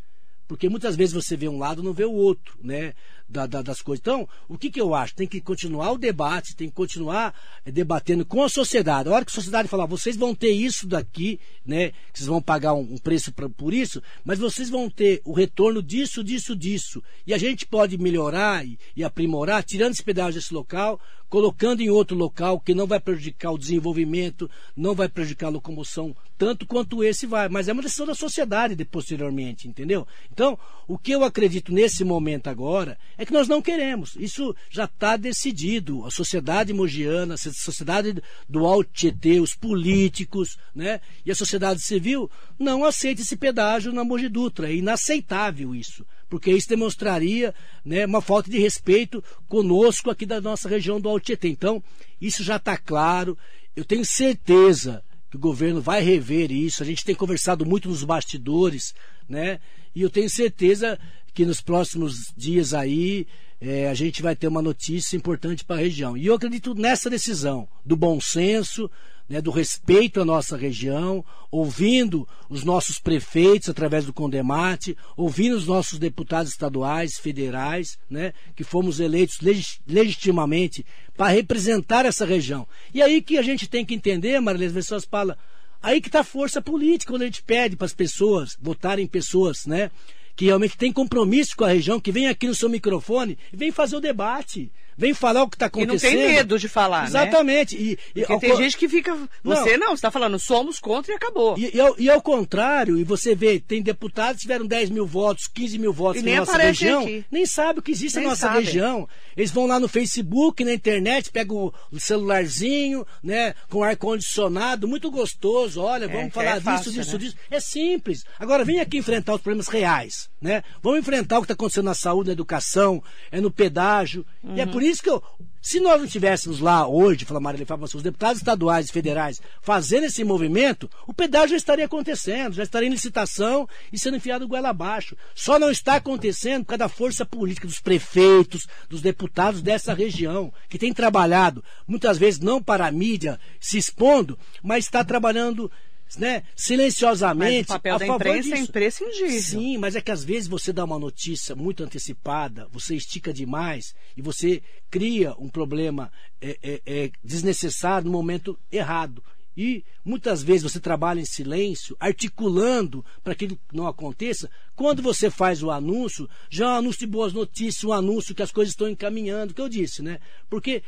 Speaker 3: Porque muitas vezes você vê um lado e não vê o outro, né? Da- da- das coisas. Então, o que, que eu acho? Tem que continuar o debate, tem que continuar eh, debatendo com a sociedade. A hora que a sociedade falar, vocês vão ter isso daqui, né? Que vocês vão pagar um, um preço pra- por isso, mas vocês vão ter o retorno disso, disso, disso. E a gente pode melhorar e, e aprimorar, tirando esse pedágio desse local, colocando em outro local que não vai prejudicar o desenvolvimento, não vai prejudicar a locomoção, tanto quanto esse vai. Mas é uma decisão da sociedade de, posteriormente, entendeu? Então, o que eu acredito nesse momento agora é que nós não queremos. Isso já está decidido. A sociedade mogiana, a sociedade do Alto Tietê, os políticos, né? E a sociedade civil não aceita esse pedágio na Mogi Dutra. É inaceitável isso porque isso demonstraria né, uma falta de respeito conosco aqui da nossa região do Alto Tietê. Então, isso já está claro. Eu tenho certeza que o governo vai rever isso. A gente tem conversado muito nos bastidores, né? E eu tenho certeza que nos próximos dias aí eh, a gente vai ter uma notícia importante para a região. E eu acredito nessa decisão do bom senso, né, do respeito à nossa região, ouvindo os nossos prefeitos através do Condemate, ouvindo os nossos deputados estaduais, federais, né, que fomos eleitos legitimamente para representar essa região. E aí que a gente tem que entender, Marilene, as pessoas falam, aí que está a força política, quando a gente pede para as pessoas votarem em pessoas, né, que realmente têm compromisso com a região, que vem aqui no seu microfone e vem fazer o debate. Vem falar o que está
Speaker 2: E não
Speaker 3: acontecendo.
Speaker 2: tem medo de falar, né?
Speaker 3: Exatamente. E, e
Speaker 2: Porque
Speaker 3: ao
Speaker 2: tem
Speaker 3: co-
Speaker 2: gente que fica. Você não, você está falando, somos contra e acabou.
Speaker 3: e, e ao, e ao contrário, e você vê, tem deputados que tiveram 10 mil votos, 15 mil votos
Speaker 2: E
Speaker 3: na nossa região,
Speaker 2: aqui.
Speaker 3: nem sabe o que existe
Speaker 2: Nem
Speaker 3: na nossa
Speaker 2: sabem.
Speaker 3: região. Eles vão lá no Facebook, na internet, pegam o, celularzinho, né, com ar-condicionado, muito gostoso. Olha, vamos
Speaker 2: que
Speaker 3: falar
Speaker 2: é
Speaker 3: disso,
Speaker 2: fácil,
Speaker 3: disso,
Speaker 2: né?
Speaker 3: disso. É simples. Agora vem aqui enfrentar os problemas reais, né? Vamos enfrentar o que está acontecendo na saúde, na educação, é no pedágio. E é
Speaker 2: Uhum.
Speaker 3: por isso que eu, se nós não tivéssemos lá hoje, fala Marília Fábio, os deputados estaduais e federais fazendo esse movimento, o pedágio já estaria acontecendo, já estaria em licitação e sendo enfiado goela abaixo. Só não está acontecendo por causa da força política dos prefeitos, dos deputados dessa região, que tem trabalhado, muitas vezes não para a mídia se expondo, mas está trabalhando né, silenciosamente
Speaker 2: Mas o papel
Speaker 3: a
Speaker 2: da imprensa é
Speaker 3: disso.
Speaker 2: imprescindível.
Speaker 3: Sim, mas é que às vezes você dá uma notícia muito antecipada, você estica demais e você cria um problema é, é, é, desnecessário no momento errado. E muitas vezes você trabalha em silêncio, articulando para que não aconteça. Quando você faz o anúncio, já é um anúncio de boas notícias, um anúncio que as coisas estão encaminhando, que eu disse, né? Porque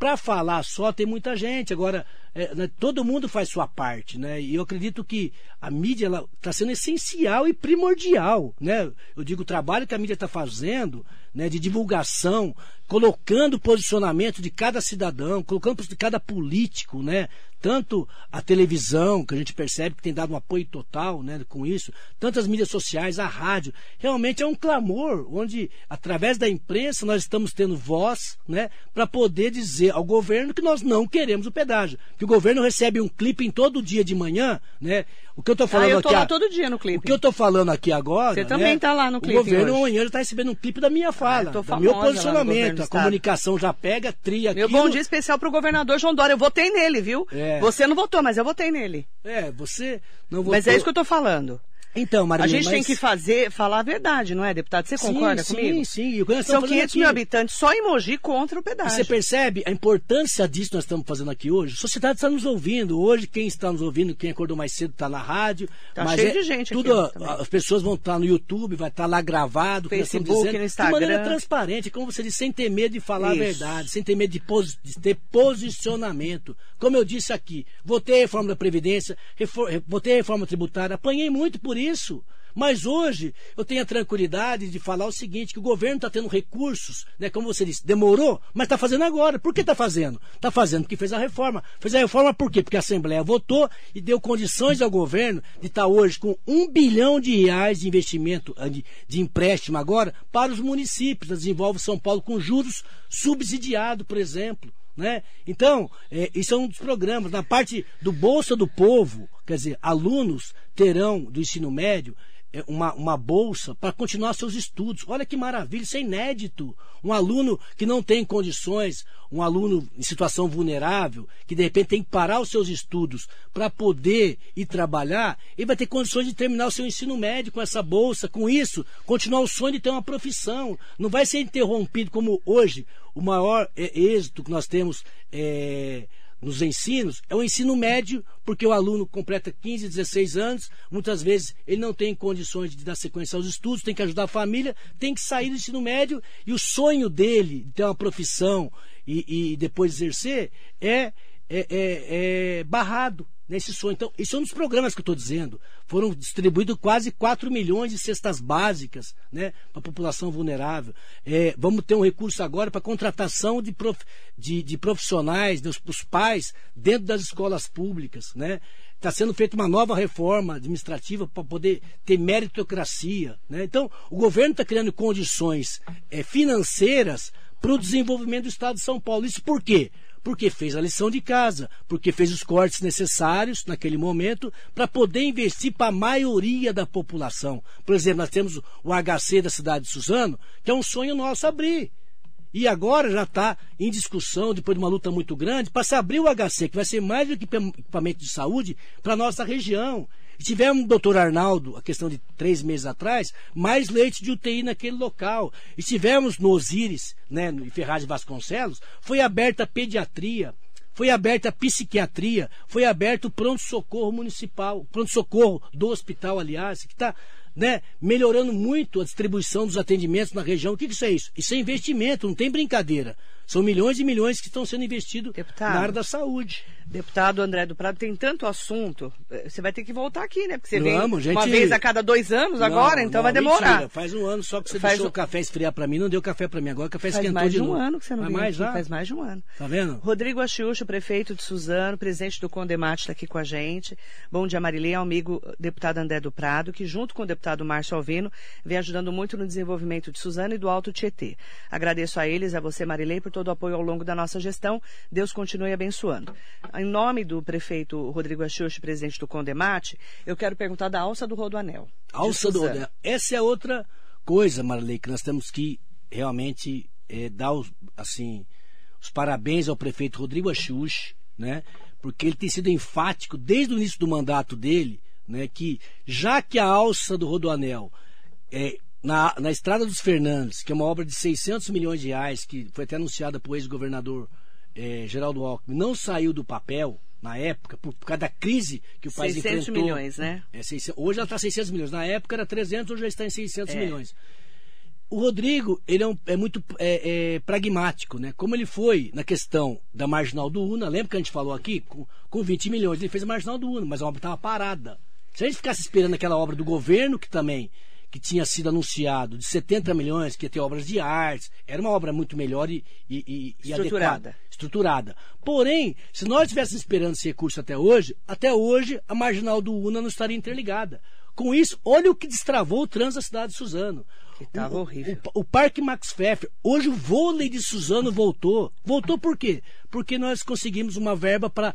Speaker 3: para falar só tem muita gente. Agora, é, né, todo mundo faz sua parte, né? E eu acredito que a mídia está sendo essencial e primordial, né? Eu digo o trabalho que a mídia está fazendo, né, de divulgação, colocando o posicionamento de cada cidadão, colocando de cada político, né? Tanto a televisão, que a gente percebe que tem dado um apoio total né, com isso, tanto as mídias sociais, a rádio. Realmente é um clamor, onde, através da imprensa, nós estamos tendo voz né, para poder dizer ao governo que nós não queremos o pedágio. Que o governo recebe um clipe em todo dia de manhã, né? O que eu estou falando ah, eu tô
Speaker 2: aqui.
Speaker 3: lá
Speaker 2: todo dia no clipe.
Speaker 3: O que eu estou falando aqui agora.
Speaker 2: Você também está né, lá no clipe.
Speaker 3: O governo hoje. amanhã está recebendo um clipe da minha fala, ah, do meu posicionamento. A comunicação já pega, tria
Speaker 2: Meu bom dia especial para o governador João Dória. Eu votei nele, viu? É. Você não votou, mas eu votei nele.
Speaker 3: É, você não votou.
Speaker 2: Mas é isso que eu estou falando.
Speaker 3: Então, Marilene,
Speaker 2: A gente mas... tem que fazer, falar a verdade, não é, deputado? Você concorda
Speaker 3: sim,
Speaker 2: comigo?
Speaker 3: Sim, sim. E
Speaker 2: São 500 aqui... mil habitantes só em Mogi contra o pedágio.
Speaker 3: você percebe a importância disso que nós estamos fazendo aqui hoje? A sociedade está nos ouvindo. Hoje, quem está nos ouvindo, quem acordou mais cedo, está na rádio.
Speaker 2: Está
Speaker 3: cheio
Speaker 2: é, de gente
Speaker 3: tudo, aqui. As pessoas vão estar no YouTube, vai estar lá gravado.
Speaker 2: Facebook, dizendo, no Instagram.
Speaker 3: De maneira transparente, como você disse, sem ter medo de falar Isso. a verdade, sem ter medo de, pos... de ter posicionamento. Como eu disse aqui, votei a reforma da Previdência, votei a reforma tributária, apanhei muito por isso. Mas hoje eu tenho a tranquilidade de falar o seguinte: que o governo está tendo recursos, né? Como você disse, demorou, mas está fazendo agora. Por que está fazendo? Está fazendo porque fez a reforma. Fez a reforma por quê? Porque a Assembleia votou e deu condições ao governo de estar tá hoje com um bilhão de reais de investimento, ah, de, de empréstimo agora, para os municípios. Desenvolve São Paulo com juros subsidiados, por exemplo. Né? Então, é, isso é um dos programas. Na parte do Bolsa do Povo, quer dizer, alunos terão do ensino médio uma, uma bolsa para continuar seus estudos. Olha que maravilha, isso é inédito. Um aluno que não tem condições, um aluno em situação vulnerável, que de repente tem que parar os seus estudos para poder ir trabalhar, ele vai ter condições de terminar o seu ensino médio com essa bolsa, com isso, continuar o sonho de ter uma profissão. Não vai ser interrompido como hoje o maior é, êxito que nós temos. É, nos ensinos é o ensino médio, porque o aluno completa 15, 16 anos, muitas vezes ele não tem condições de dar sequência aos estudos, tem que ajudar a família, tem que sair do ensino médio e o sonho dele de ter uma profissão e, e depois exercer é, é, é, é barrado nesse sonho. Então, isso é um dos programas que eu estou dizendo. Foram distribuídos quase 4 milhões de cestas básicas né, para a população vulnerável. É, vamos ter um recurso agora para contratação de, prof, de, de profissionais, dos, dos pais, dentro das escolas públicas. Né? Está sendo feita uma nova reforma administrativa para poder ter meritocracia. Né? Então, o governo está criando condições é, financeiras para o desenvolvimento do Estado de São Paulo. Isso por quê? Porque fez a lição de casa, porque fez os cortes necessários naquele momento para poder investir para a maioria da população. Por exemplo, nós temos o HC da cidade de Suzano, que é um sonho nosso abrir. E agora já está em discussão, depois de uma luta muito grande, para se abrir o HC, que vai ser mais um equipamento de saúde para a nossa região. E tivemos, doutor Arnaldo, a questão de três meses atrás, mais leite de UTI naquele local. E tivemos no Osíris, né, em Ferraz de Vasconcelos, foi aberta a pediatria, foi aberta a psiquiatria, foi aberto o pronto-socorro municipal, pronto-socorro do hospital, aliás, que está né, melhorando muito a distribuição dos atendimentos na região. O que, que isso é isso? Isso é investimento, não tem brincadeira. São milhões e milhões que estão sendo investidos Deputado, na área da saúde.
Speaker 2: Deputado André do Prado, tem tanto assunto. Eh, você vai ter que voltar aqui, né? Porque você Vamos, vem gente... uma vez a cada dois anos não, agora, então não, vai demorar. Mentira.
Speaker 3: Faz um ano só que você Faz deixou o café esfriar para mim, não deu café para mim agora, o café
Speaker 2: Faz
Speaker 3: esquentou
Speaker 2: mais
Speaker 3: de
Speaker 2: um
Speaker 3: novo.
Speaker 2: ano que você não
Speaker 3: Faz
Speaker 2: vem
Speaker 3: mais
Speaker 2: aqui.
Speaker 3: já?
Speaker 2: Faz mais de um ano.
Speaker 3: Tá vendo?
Speaker 2: Rodrigo Achiucho, prefeito de Suzano, presidente do Condemate, está aqui com a gente. Bom dia, Marilei, amigo deputado André do Prado, que junto com o deputado Márcio Alvino, vem ajudando muito no desenvolvimento de Suzano e do Alto Tietê. Agradeço a eles, a você, Marilei, por todo o apoio ao longo da nossa gestão. Deus continue abençoando. Em nome do prefeito Rodrigo Rodrigo presidente do Condemate, eu quero perguntar da alça do Rodoanel.
Speaker 3: Alça do Rodoanel. Essa é outra coisa, Marley, que nós temos que realmente é, dar os, assim, os parabéns ao prefeito Rodrigo Axux, né? Porque ele tem sido enfático desde o início do mandato dele, né? Que já que a alça do Rodoanel é, na, na Estrada dos Fernandes, que é uma obra de 600 milhões de reais, que foi até anunciada por ex-governador é, Geraldo Alckmin, não saiu do papel, na época, por, por, causa da crise que o país 600
Speaker 2: enfrentou. milhões, né?
Speaker 3: É, 600, hoje ela está 600 milhões. Na época era 300, hoje já está em 600 é. milhões. o Rodrigo, ele é, um, é muito é, é, pragmático, né? Como ele foi na questão da marginal do UNA, lembra que a gente falou aqui? Com, com 20 milhões, ele fez a marginal do UNA, mas a obra estava parada. Se a gente ficasse esperando aquela obra do governo, que também que tinha sido anunciado de 70 milhões, que ia ter obras de artes, era uma obra muito melhor e, e, e
Speaker 2: estruturada.
Speaker 3: Adequada, estruturada. Porém, se nós estivéssemos esperando esse recurso até hoje, até hoje a marginal do UNA não estaria interligada. Com isso, olha o que destravou o trânsito da cidade de Suzano.
Speaker 2: Estava horrível.
Speaker 3: O, o, Parque Max Pfeffer. Hoje o vôlei de Suzano voltou. Voltou por quê? Porque nós conseguimos uma verba para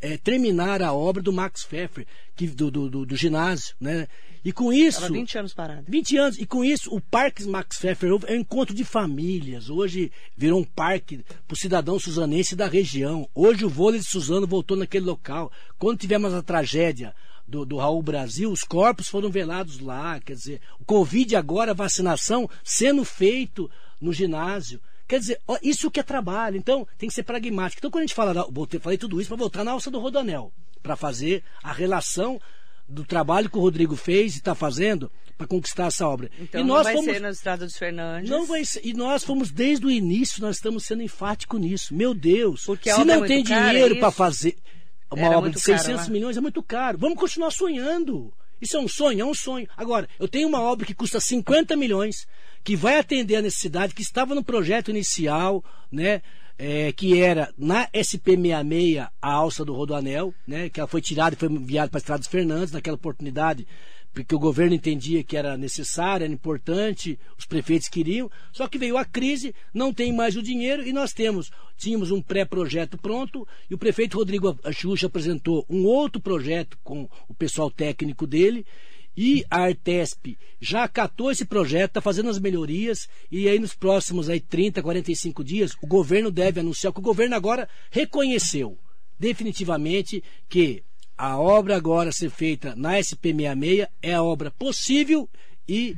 Speaker 3: é, terminar a obra do Max Pfeffer, que, do, do, do, do ginásio, né? E com isso. Estava
Speaker 2: 20 anos parado.
Speaker 3: 20 anos. E com isso, o Parque Max Pfeffer é um encontro de famílias. Hoje virou um parque para o cidadão suzanense da região. Hoje o vôlei de Suzano voltou naquele local. Quando tivemos a tragédia do, do Raul Brasil, os corpos foram velados lá. Quer dizer, o Covid agora, a vacinação sendo feito no ginásio. Quer dizer, isso que é trabalho. Então, tem que ser pragmático. Então, quando a gente fala, voltei, falei tudo isso para voltar na alça do Rodanel, para fazer a relação do trabalho que o Rodrigo fez e está fazendo para conquistar essa obra.
Speaker 2: Então
Speaker 3: e
Speaker 2: nós não vai fomos, ser na Estrada dos Fernandes.
Speaker 3: Não vai ser. E nós fomos desde o início, nós estamos sendo enfáticos nisso. Meu Deus.
Speaker 2: Porque
Speaker 3: se
Speaker 2: não
Speaker 3: é tem dinheiro
Speaker 2: é
Speaker 3: para fazer uma
Speaker 2: Era
Speaker 3: obra de
Speaker 2: muito
Speaker 3: 600
Speaker 2: caro,
Speaker 3: milhões é muito caro. Vamos continuar sonhando. Isso é um sonho? É um sonho. Agora, eu tenho uma obra que custa 50 milhões, que vai atender a necessidade, que estava no projeto inicial, né? É, que era na SP66 a alça do Rodoanel, né? Que ela foi tirada e foi enviada para a Estrada dos Fernandes naquela oportunidade porque o governo entendia que era necessário, era importante, os prefeitos queriam, só que veio a crise, não tem mais o dinheiro e nós temos, tínhamos um pré-projeto pronto e o prefeito Rodrigo Xuxa apresentou um outro projeto com o pessoal técnico dele e a Artesp já acatou esse projeto, está fazendo as melhorias. E aí nos próximos aí 30, 45 dias o governo deve anunciar que o governo agora reconheceu definitivamente que a obra agora a ser feita na SP66 é a obra possível e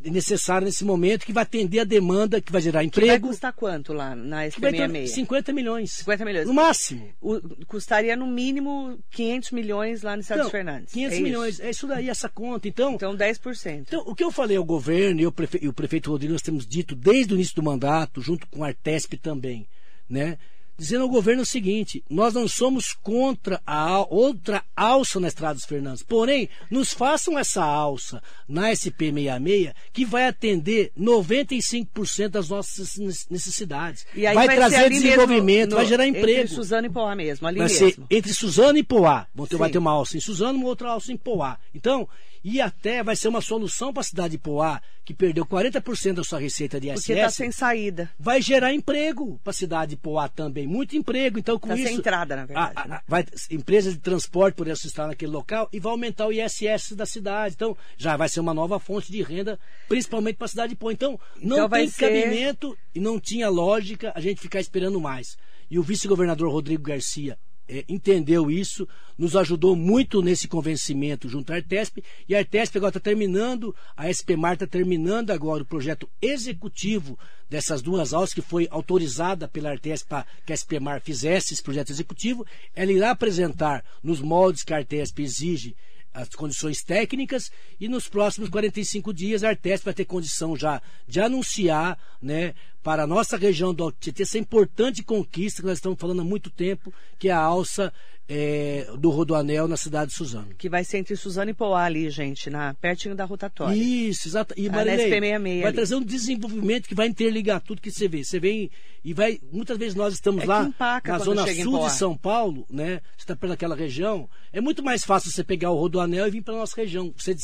Speaker 3: necessária nesse momento que vai atender a demanda, que vai gerar emprego. Que
Speaker 2: vai custar quanto lá na SP66?
Speaker 3: 50 milhões.
Speaker 2: 50 milhões.
Speaker 3: No máximo.
Speaker 2: O, custaria no mínimo 500 milhões lá no Estado
Speaker 3: então,
Speaker 2: Fernandes.
Speaker 3: 500
Speaker 2: é
Speaker 3: milhões.
Speaker 2: Isso.
Speaker 3: É isso daí, essa conta. Então,
Speaker 2: então 10%.
Speaker 3: Então, o que eu falei ao governo e, ao prefe... e o prefeito Rodrigo, nós temos dito desde o início do mandato, junto com a Artesp também, né? Dizendo ao governo o seguinte: nós não somos contra a outra alça na Estrada dos Fernandes, porém, nos façam essa alça na SP66 que vai atender 95% das nossas necessidades.
Speaker 2: vai,
Speaker 3: vai trazer desenvolvimento,
Speaker 2: mesmo, no,
Speaker 3: vai gerar emprego.
Speaker 2: Entre Suzano e Poá mesmo, ali
Speaker 3: vai
Speaker 2: mesmo.
Speaker 3: Ser entre Suzano e Poá. Vai ter uma alça em Suzano e uma outra alça em Poá. Então, e até vai ser uma solução para a cidade de Poá, que perdeu 40% da sua receita de ISS.
Speaker 2: Porque está sem saída.
Speaker 3: Vai gerar emprego para a cidade de Poá também, muito emprego. Então, com
Speaker 2: tá
Speaker 3: isso.
Speaker 2: sem entrada, na verdade.
Speaker 3: A, a,
Speaker 2: né?
Speaker 3: vai, empresas de transporte por isso estar naquele local e vai aumentar o ISS da cidade. Então, já vai ser uma nova fonte de renda, principalmente para a cidade de Poá. Então, não
Speaker 2: então
Speaker 3: tem
Speaker 2: ser...
Speaker 3: cabimento e não tinha lógica a gente ficar esperando mais. E o vice-governador Rodrigo Garcia é, entendeu isso, nos ajudou muito nesse convencimento junto à Artesp, e a Artesp agora está terminando, a SPMAR está terminando agora o projeto executivo dessas duas aulas, que foi autorizada pela Artesp para que a SPMAR fizesse esse projeto executivo. Ela irá apresentar nos moldes que a Artesp exige as condições técnicas e nos próximos 45 dias a Artesp vai ter condição já de anunciar né, para a nossa região do Tietê essa importante conquista que nós estamos falando há muito tempo, que é a alça é, do Rodoanel na cidade de Suzano.
Speaker 2: Que vai ser entre Suzano e Poá ali, gente, na, pertinho da rotatória.
Speaker 3: Isso, exato. E
Speaker 2: ah,
Speaker 3: Marilei,
Speaker 2: SP66
Speaker 3: vai
Speaker 2: ali.
Speaker 3: trazer um desenvolvimento que vai interligar tudo que você vê. Você vem e vai. Muitas vezes nós estamos
Speaker 2: É
Speaker 3: lá na zona sul de São Paulo, né? Você está pelaquela região. É muito mais fácil você pegar o Rodoanel e vir para a nossa região. Você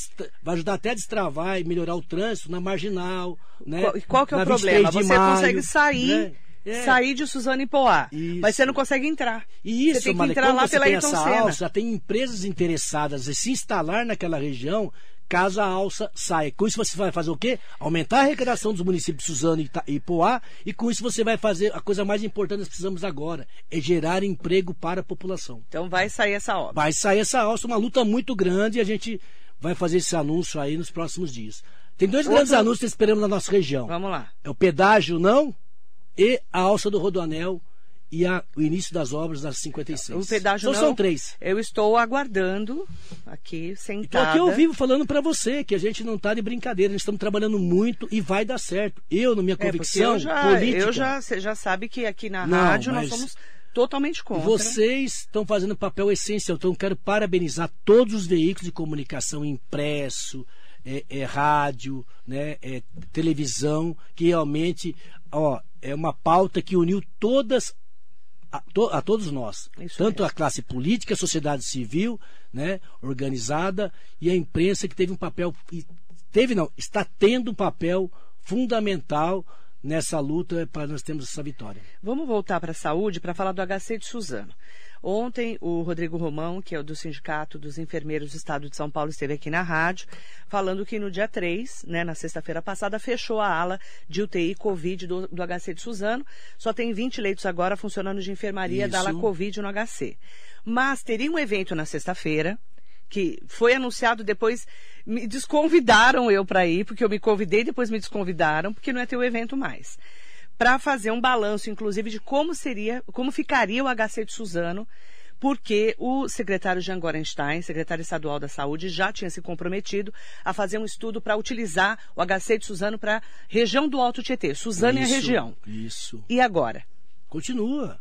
Speaker 3: vai ajudar até a destravar e melhorar o trânsito na marginal. Né?
Speaker 2: Qual, qual que é o
Speaker 3: Na
Speaker 2: problema?
Speaker 3: 23 de
Speaker 2: Você
Speaker 3: maio,
Speaker 2: consegue sair,
Speaker 3: né? É.
Speaker 2: sair de Suzano e Poá,
Speaker 3: Isso.
Speaker 2: mas você não consegue entrar.
Speaker 3: E isso,
Speaker 2: você tem que
Speaker 3: Maria,
Speaker 2: entrar lá pela
Speaker 3: tem
Speaker 2: Ayrton
Speaker 3: essa
Speaker 2: Senna.
Speaker 3: alça, tem empresas interessadas em se instalar naquela região caso a alça saia. Com isso você vai fazer o quê? Aumentar a arrecadação dos municípios de Suzano e Ita- e Poá e com isso você vai fazer a coisa mais importante que nós precisamos agora, é gerar emprego para a população.
Speaker 2: Então vai sair essa obra.
Speaker 3: Vai sair essa alça, uma luta muito grande e a gente vai fazer esse anúncio aí nos próximos dias. Tem dois
Speaker 2: Outro-
Speaker 3: grandes anúncios que esperamos na nossa região.
Speaker 2: Vamos lá.
Speaker 3: É o pedágio não e a alça do Rodoanel e a, o início das obras das 56.
Speaker 2: O pedágio
Speaker 3: então
Speaker 2: não,
Speaker 3: são três.
Speaker 2: Eu estou aguardando aqui, sentada.
Speaker 3: Então aqui eu vivo falando para você que a gente não está de brincadeira, gente estamos trabalhando muito e vai dar certo. Eu, na minha
Speaker 2: É,
Speaker 3: convicção
Speaker 2: eu já,
Speaker 3: política...
Speaker 2: eu já, você já sabe que aqui na
Speaker 3: Não,
Speaker 2: rádio nós somos totalmente contra.
Speaker 3: Vocês estão fazendo um papel essencial. Então, eu quero parabenizar todos os veículos de comunicação impresso, é, é, rádio, né, é, televisão, que realmente ó, é uma pauta que uniu todas a, to- a todos nós,
Speaker 2: Isso
Speaker 3: tanto
Speaker 2: mesmo.
Speaker 3: a classe política, a sociedade civil, né, organizada e a imprensa que teve um papel teve não, está tendo um papel fundamental nessa luta para nós termos essa vitória.
Speaker 2: Vamos voltar para a saúde para falar do HC de Suzano. Ontem, o Rodrigo Romão, que é o do Sindicato dos Enfermeiros do Estado de São Paulo, esteve aqui na rádio, falando que no dia 3, né, na sexta-feira passada, fechou a ala de UTI Covid do, do HC de Suzano. Só tem 20 leitos agora funcionando de enfermaria da ala
Speaker 3: Isso.
Speaker 2: Covid no HC. Mas teria um evento na sexta-feira, que foi anunciado depois, me desconvidaram eu para ir, porque eu me convidei, depois me desconvidaram, porque não ia ter o evento mais. Para fazer um balanço, inclusive, de como seria, como ficaria o HC de Suzano, porque o secretário Jean Gorenstein, secretário estadual da Saúde, já tinha se comprometido a fazer um estudo para utilizar o HC de Suzano para a região do Alto Tietê. Suzano é a
Speaker 3: Isso,
Speaker 2: região.
Speaker 3: Isso.
Speaker 2: E agora?
Speaker 3: Continua.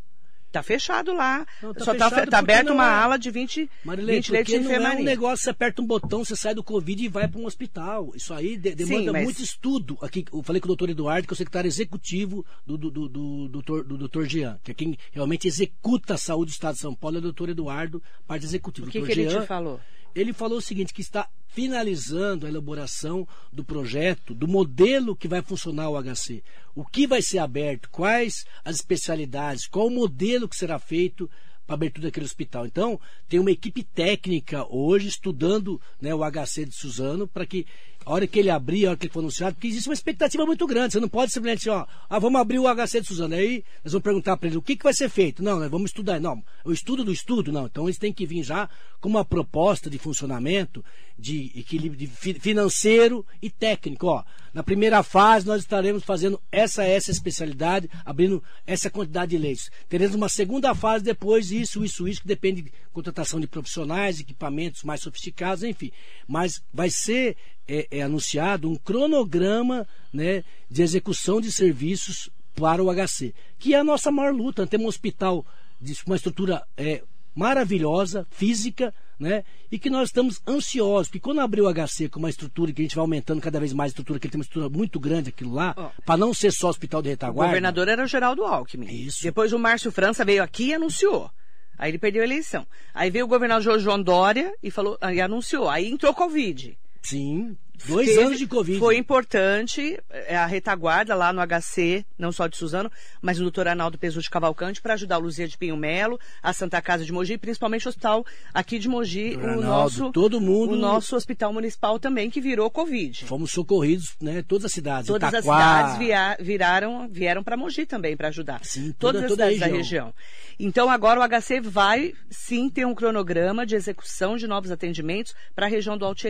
Speaker 2: Tá fechado lá.
Speaker 3: Não, tá
Speaker 2: Só tá,
Speaker 3: fechado
Speaker 2: tá aberto
Speaker 3: não
Speaker 2: uma
Speaker 3: é-
Speaker 2: ala de 20,
Speaker 3: Marilene,
Speaker 2: 20 leitos de
Speaker 3: não é
Speaker 2: enfermaria.
Speaker 3: um negócio, você aperta um botão, você sai do Covid e vai para um hospital. Isso aí de- demanda
Speaker 2: Sim, mas-
Speaker 3: muito estudo. Aqui, eu falei com o doutor Eduardo, que é o secretário executivo do, do, do, do, doutor- do doutor Jean, que é quem realmente executa a saúde do Estado de São Paulo, é o doutor Eduardo, parte executiva.
Speaker 2: O que, que ele
Speaker 3: Jean,
Speaker 2: te falou?
Speaker 3: Ele falou o seguinte, que está finalizando a elaboração do projeto, do modelo que vai funcionar o HC. O que vai ser aberto, quais as especialidades, qual o modelo que será feito para a abertura daquele hospital. Então, tem uma equipe técnica hoje estudando né, o HC de Suzano para que a hora que ele abrir, a hora que ele for anunciado, porque existe uma expectativa muito grande. Você não pode simplesmente, ó, ah, vamos abrir o HC de Suzano. Aí nós vamos perguntar para ele o que, que vai ser feito. Não, nós vamos estudar. Não, o estudo do estudo, não. Então eles têm que vir já com uma proposta de funcionamento, de equilíbrio de fi- financeiro e técnico. Ó, na primeira fase nós estaremos fazendo essa essa especialidade, abrindo essa quantidade de leitos. Teremos uma segunda fase depois, isso, isso, isso, que depende de contratação de profissionais, equipamentos mais sofisticados, enfim. Mas vai ser é, é anunciado um cronograma né, de execução de serviços para o HC, que é a nossa maior luta. Temos um hospital de uma estrutura é, maravilhosa, física, né? E que nós estamos ansiosos, porque quando abrir o HC com uma estrutura que a gente vai aumentando cada vez mais a estrutura, que ele tem uma estrutura muito grande aquilo lá,
Speaker 2: Ó.
Speaker 3: para não ser só hospital de
Speaker 2: O
Speaker 3: retaguarda.
Speaker 2: governador era o Geraldo Alckmin.
Speaker 3: Isso.
Speaker 2: Depois o Márcio França veio aqui e anunciou. Aí ele perdeu a eleição. Aí veio o governador João Dória e falou, e anunciou. Aí entrou Covid.
Speaker 3: Sim, dois
Speaker 2: Teve-
Speaker 3: anos de Covid.
Speaker 2: Foi importante é, a retaguarda lá no HC, não só de Suzano, mas no doutor Arnaldo Pesucci Cavalcante, para ajudar o Luzia de Pinho Melo, a Santa Casa de Mogi, principalmente o hospital aqui de Mogi,
Speaker 3: Doutor
Speaker 2: o
Speaker 3: Arnaldo,
Speaker 2: nosso,
Speaker 3: todo mundo-
Speaker 2: o nosso hospital municipal também, que virou Covid.
Speaker 3: Fomos socorridos, né? Todas as cidades.
Speaker 2: Todas
Speaker 3: Itaquá,
Speaker 2: as cidades viraram, vieram para Mogi também para ajudar.
Speaker 3: Sim,
Speaker 2: Todas
Speaker 3: toda-
Speaker 2: as
Speaker 3: toda
Speaker 2: cidades da
Speaker 3: região.
Speaker 2: região. Então agora o HC vai sim ter um cronograma de execução de novos atendimentos para a região do Alto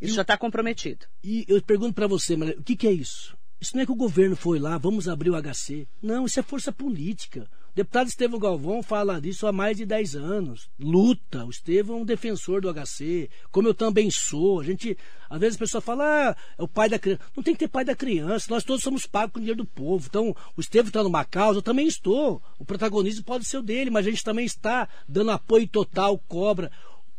Speaker 2: Isso já está comprometido.
Speaker 3: E eu pergunto para você, Maria, o que, que é isso? Isso não é que o governo foi lá, vamos abrir o HC. Não, isso é força política. O deputado Estevão Galvão fala disso há mais de 10 anos. Luta. O Estevão é um defensor do HC, como eu também sou. A gente, às vezes a pessoa fala, ah, é o pai da criança. Não tem que ter pai da criança. Nós todos somos pagos com dinheiro do povo. Então, o Estevão está numa causa, eu também estou. O protagonismo pode ser o dele, mas a gente também está dando apoio total, cobra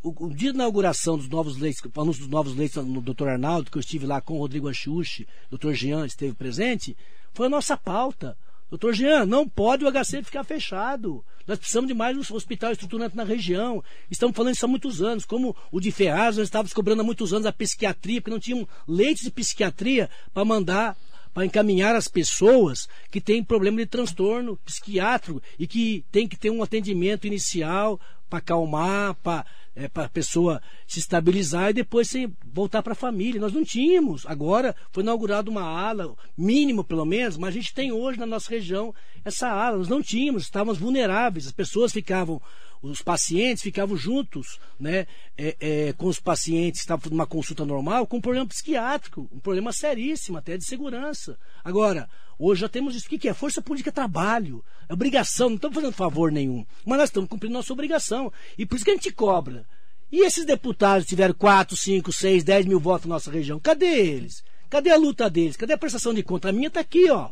Speaker 3: o, o dia da inauguração dos novos leitos, anúncio dos novos leitos no Dr. Arnaldo, que eu estive lá com o Rodrigo Axuxi, Dr. Jean esteve presente, foi a nossa pauta. Doutor Jean, não pode o HC ficar fechado. Nós precisamos de mais um hospital estruturante na região. Estamos falando isso há muitos anos. Como o de Ferraz, nós estávamos cobrando há muitos anos a psiquiatria, porque não tinham leitos de psiquiatria para mandar para encaminhar as pessoas que têm problema de transtorno psiquiátrico e que tem que ter um atendimento inicial para acalmar, para é, a pessoa se estabilizar e depois sem voltar para a família. Nós não tínhamos. Agora foi inaugurada uma ala, mínimo pelo menos, mas a gente tem hoje na nossa região essa ala. Nós não tínhamos, estávamos vulneráveis. As pessoas ficavam os pacientes ficavam juntos, né, é, é, com os pacientes que estavam numa consulta normal, com um problema psiquiátrico, um problema seríssimo, até de segurança. Agora, hoje já temos isso. O que é? Força política é trabalho, é obrigação, não estamos fazendo favor nenhum, mas nós estamos cumprindo nossa obrigação. E por isso que a gente cobra. E esses deputados tiveram 4, 5, 6, 10 mil votos na nossa região? Cadê eles? Cadê a luta deles? Cadê a prestação de conta? A minha está aqui, ó.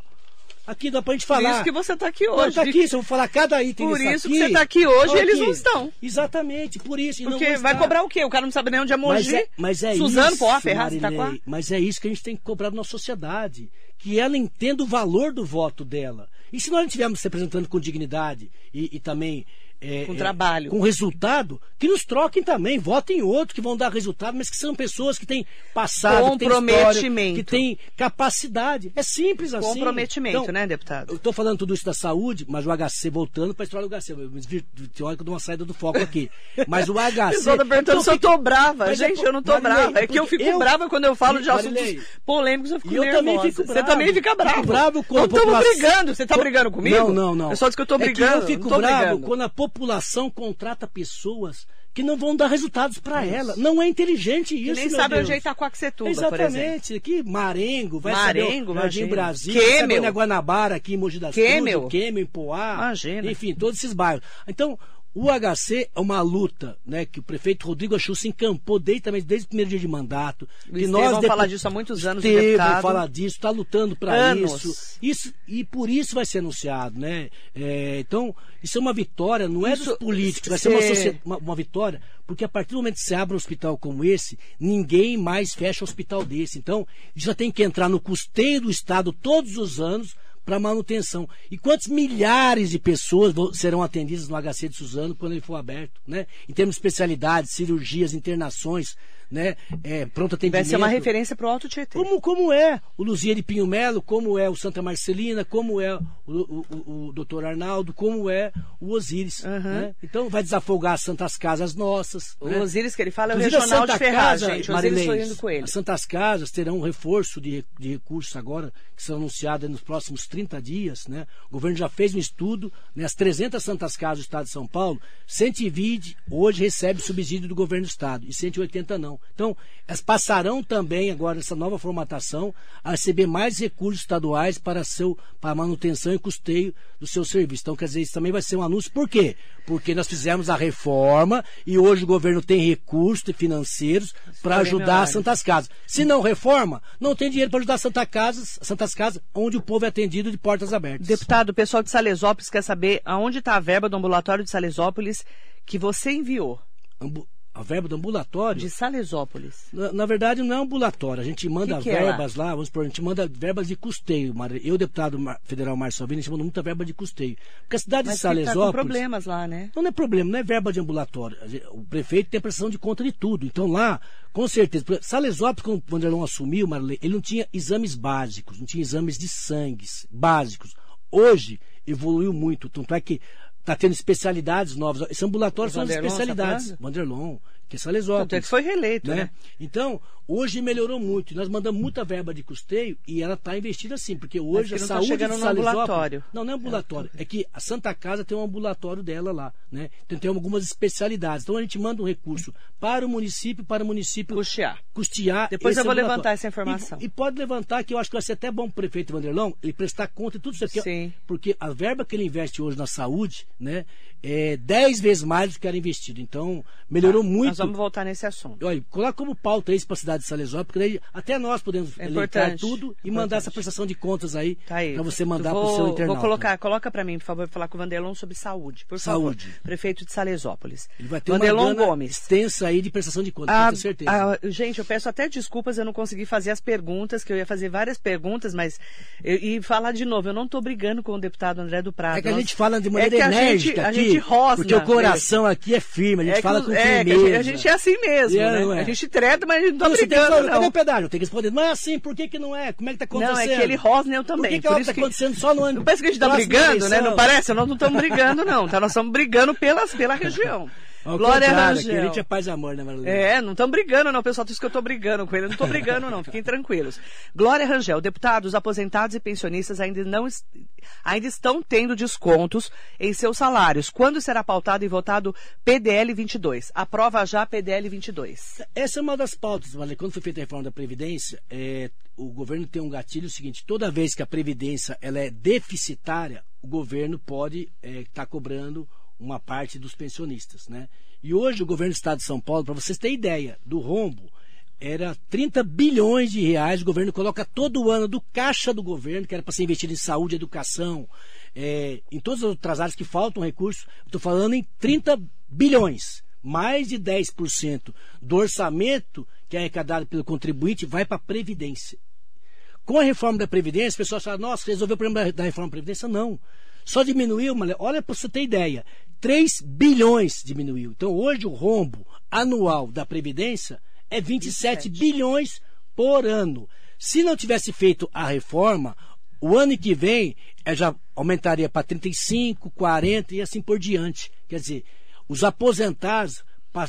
Speaker 3: Aqui dá pra gente falar. Por
Speaker 2: isso que você está aqui hoje.
Speaker 3: Está aqui, se eu falar cada item
Speaker 2: Por
Speaker 3: isso
Speaker 2: aqui, que você está aqui hoje e eles não estão.
Speaker 3: Exatamente, por isso.
Speaker 2: Porque vai cobrar o quê? O cara não sabe nem onde é Mogi.
Speaker 3: Mas é, mas é
Speaker 2: Suzano,
Speaker 3: isso,
Speaker 2: Poá, Ferraz, Itaquá.
Speaker 3: Mas é isso que a gente tem que cobrar da nossa sociedade. Que ela entenda o valor do voto dela. E se nós não estivermos se representando com dignidade e, e também é,
Speaker 2: com trabalho.
Speaker 3: É, com resultado, que nos troquem também, votem em outro que vão dar resultado, mas que são pessoas que têm passado, que têm história, que têm capacidade. É simples assim.
Speaker 2: Comprometimento, então, né, deputado?
Speaker 3: Eu estou falando tudo isso da saúde, mas o HC, voltando para a história do HC, tem hora que eu dou uma saída do foco aqui. Mas o HC.
Speaker 2: Pessoal tá perguntando então, se eu estou brava. É Gente, eu não estou brava. É que eu fico
Speaker 3: eu,
Speaker 2: brava quando eu falo de assuntos Marilei, polêmicos, eu fico
Speaker 3: eu
Speaker 2: nervosa.
Speaker 3: Também fico bravo.
Speaker 2: Você também fica bravo.
Speaker 3: Fico bravo
Speaker 2: quando não estamos brigando. Você está brigando comigo?
Speaker 3: Não, não, não.
Speaker 2: É só diz que eu estou brigando.
Speaker 3: É eu fico bravo quando a população contrata pessoas que não vão dar resultados para ela. Não é inteligente isso,
Speaker 2: que nem sabe
Speaker 3: Deus.
Speaker 2: onde é Itacoaxetuba,
Speaker 3: Exatamente. Aqui, Marengo, vai
Speaker 2: Marengo,
Speaker 3: saber Jardim Brasil,
Speaker 2: Quêmel.
Speaker 3: vai Guanabara, aqui em Mogi das
Speaker 2: Quêmel.
Speaker 3: Cruzes, Quêmel, em Poá.
Speaker 2: Imagina.
Speaker 3: Enfim, todos esses bairros. Então, o HC é uma luta, né, que o prefeito Rodrigo Achu se encampou desde, também, desde o primeiro dia de mandato.
Speaker 2: O
Speaker 3: que
Speaker 2: nós
Speaker 3: depo...
Speaker 2: falar disso há muitos anos,
Speaker 3: Estevão fala disso, está lutando para isso. isso. E por isso vai ser anunciado, né? É, então, isso é uma vitória, não é
Speaker 2: Isso-
Speaker 3: dos políticos, vai ser uma, uma, uma vitória, porque a partir do momento que você abre um hospital como esse, ninguém mais fecha um hospital desse. Então, já tem que entrar no custeio do Estado todos os anos para manutenção. E quantos milhares de pessoas serão atendidas no HC de Suzano quando ele for aberto, né? Em termos de especialidades, cirurgias, internações, né? É, pronto atendimento.
Speaker 2: Vai ser uma referência para o Alto Tietê.
Speaker 3: Como, como é o Luzia de Pinho Melo, como é o Santa Marcelina, como é o, o, o, o doutor Arnaldo, como é o Osíris.
Speaker 2: Uhum.
Speaker 3: né? Então vai desafogar as Santas Casas nossas.
Speaker 2: O
Speaker 3: né?
Speaker 2: Osíris que ele fala é o
Speaker 3: Inclusive,
Speaker 2: regional de
Speaker 3: Santa
Speaker 2: Ferraz,
Speaker 3: Casa,
Speaker 2: gente. Osíris
Speaker 3: Marilês,
Speaker 2: indo com ele.
Speaker 3: As Santas Casas terão um reforço de, de recursos agora, que serão anunciados nos próximos 30 dias. Né? O governo já fez um estudo, né? as 300 Santas Casas do Estado de São Paulo, 120 hoje recebe subsídio do governo do Estado e 180 não. Então, elas passarão também agora nessa nova formatação a receber mais recursos estaduais para, seu, para a manutenção e custeio do seu serviço. Então, quer dizer, isso também vai ser um anúncio. Por quê? Porque nós fizemos a reforma e hoje o governo tem recursos financeiros para
Speaker 2: Falei,
Speaker 3: ajudar as. Santas Casas. Se não reforma, não tem dinheiro para ajudar as Santa Casas, Santas Casas, onde o povo é atendido de portas abertas.
Speaker 2: Deputado, o pessoal de Salesópolis quer saber aonde está a verba do ambulatório de Salesópolis que você enviou.
Speaker 3: Ambu- A verba do ambulatório.
Speaker 2: De Salesópolis.
Speaker 3: Na, na verdade, não é ambulatório. A gente manda
Speaker 2: Que que é
Speaker 3: verbas lá? vamos supor, a gente manda verbas de custeio. Eu, deputado federal Márcio Salvini, a gente manda muita verba de custeio. Porque a cidade
Speaker 2: Mas
Speaker 3: de
Speaker 2: que tá com
Speaker 3: Salesópolis.
Speaker 2: problemas lá, né?
Speaker 3: Não é problema, não é verba de ambulatório. A O prefeito tem prestação de conta de tudo. Então lá, com certeza. Salesópolis, quando o assumiu, Marley, ele não tinha exames básicos, não tinha exames de sangue básicos. Hoje, evoluiu muito. Tanto é que está tendo especialidades novas. Esse ambulatório
Speaker 2: O
Speaker 3: são as
Speaker 2: tá
Speaker 3: especialidades.
Speaker 2: falando?
Speaker 3: Que é Salesópolis
Speaker 2: Tanto é que foi reeleito,
Speaker 3: né?
Speaker 2: né?
Speaker 3: Então, hoje melhorou muito. Nós mandamos muita verba de custeio e ela está investida sim, porque hoje a
Speaker 2: tá
Speaker 3: saúde
Speaker 2: chegando
Speaker 3: de
Speaker 2: no
Speaker 3: Salesópolis...
Speaker 2: ambulatório.
Speaker 3: Não, não é ambulatório. É que a Santa Casa tem um ambulatório dela lá, né? Então tem algumas especialidades. Então a gente manda um recurso para o município, para o município
Speaker 2: Custear.
Speaker 3: custear.
Speaker 2: Depois eu vou levantar essa informação.
Speaker 3: E, e pode levantar, que eu acho que vai ser até bom para o prefeito Vanderlão ele prestar conta de tudo isso aqui.
Speaker 2: Sim.
Speaker 3: Porque a verba que ele investe hoje na saúde, né? É 10 vezes mais do que era investido. Então, melhorou muito.
Speaker 2: Nós vamos voltar nesse assunto.
Speaker 3: Olha, coloca como pauta isso para a cidade de Salesópolis, porque daí até nós podemos
Speaker 2: É
Speaker 3: elencar tudo e
Speaker 2: importante.
Speaker 3: mandar essa prestação de contas aí,
Speaker 2: Tá aí.
Speaker 3: para você mandar para o seu internauta.
Speaker 2: Vou colocar, coloca para mim, por favor, falar com o Vanderlon sobre saúde. Por
Speaker 3: Saúde.
Speaker 2: favor. Prefeito de Salesópolis.
Speaker 3: Ele vai ter
Speaker 2: Vanderlon
Speaker 3: uma
Speaker 2: Gomes.
Speaker 3: extensa aí de prestação de contas,
Speaker 2: Ah,
Speaker 3: com certeza.
Speaker 2: ah, gente, eu peço até desculpas, eu não consegui fazer as perguntas, que eu ia fazer várias perguntas, mas. eu- e falar de novo, eu não estou brigando com o deputado André do Prado.
Speaker 3: é que a
Speaker 2: Nós-
Speaker 3: gente fala de maneira
Speaker 2: é que a
Speaker 3: enérgica
Speaker 2: gente, a
Speaker 3: aqui,
Speaker 2: gente rosna.
Speaker 3: porque o coração aqui é firme, a gente
Speaker 2: É
Speaker 3: fala com
Speaker 2: é,
Speaker 3: firmeza.
Speaker 2: gente, a gente é assim mesmo,
Speaker 3: É,
Speaker 2: né?
Speaker 3: não é?
Speaker 2: A gente treta, mas a gente não tá
Speaker 3: você tem que
Speaker 2: brigando,
Speaker 3: falar, cadê
Speaker 2: não.
Speaker 3: o pedágio? Tem que responder, não é assim, por que, que não é? Como é que tá
Speaker 2: Não,
Speaker 3: acontecendo?
Speaker 2: é que ele rosna eu também.
Speaker 3: Por que, que
Speaker 2: por
Speaker 3: ela
Speaker 2: isso
Speaker 3: tá
Speaker 2: que-
Speaker 3: acontecendo só no ano?
Speaker 2: Não parece que a gente tá brigando, né? Não parece? Nós não estamos brigando, não. Tá? Nós estamos brigando pelas, pela região. [LAUGHS]
Speaker 3: Ao
Speaker 2: Glória Rangel.
Speaker 3: gente é paz e amor, né, Marilene?
Speaker 2: É, não estão brigando, não. Pessoal diz que eu estou brigando com ele. Eu não estou brigando, não. Fiquem tranquilos. Glória Rangel, deputados, aposentados e pensionistas ainda, não, ainda estão tendo descontos em seus salários. Quando será pautado e votado PDL 22? Aprova já PDL 22.
Speaker 3: Essa é uma das pautas, Marilene. Quando foi feita a reforma da Previdência, é, o governo tem um gatilho seguinte, toda vez que a Previdência ela é deficitária, o governo pode estar cobrando uma parte dos pensionistas, né? E hoje o governo do Estado de São Paulo, para vocês terem ideia do rombo, era 30 bilhões de reais, o governo coloca todo ano do caixa do governo, que era para ser investido em saúde, educação, é, em todas as outras áreas que faltam recursos, estou falando em 30 bilhões. Mais de 10% do orçamento que é arrecadado pelo contribuinte vai para a Previdência. Com a reforma da Previdência, as pessoas falam, nossa, resolveu o problema da reforma da Previdência? Não. Só diminuiu, mas olha para você ter ideia, 3 bilhões diminuiu. Então hoje o rombo anual da Previdência é 27,
Speaker 2: 27.
Speaker 3: bilhões por ano. Se não tivesse feito a reforma, o ano que vem eh, já aumentaria para 35, 40 e assim por diante. Quer dizer, os aposentados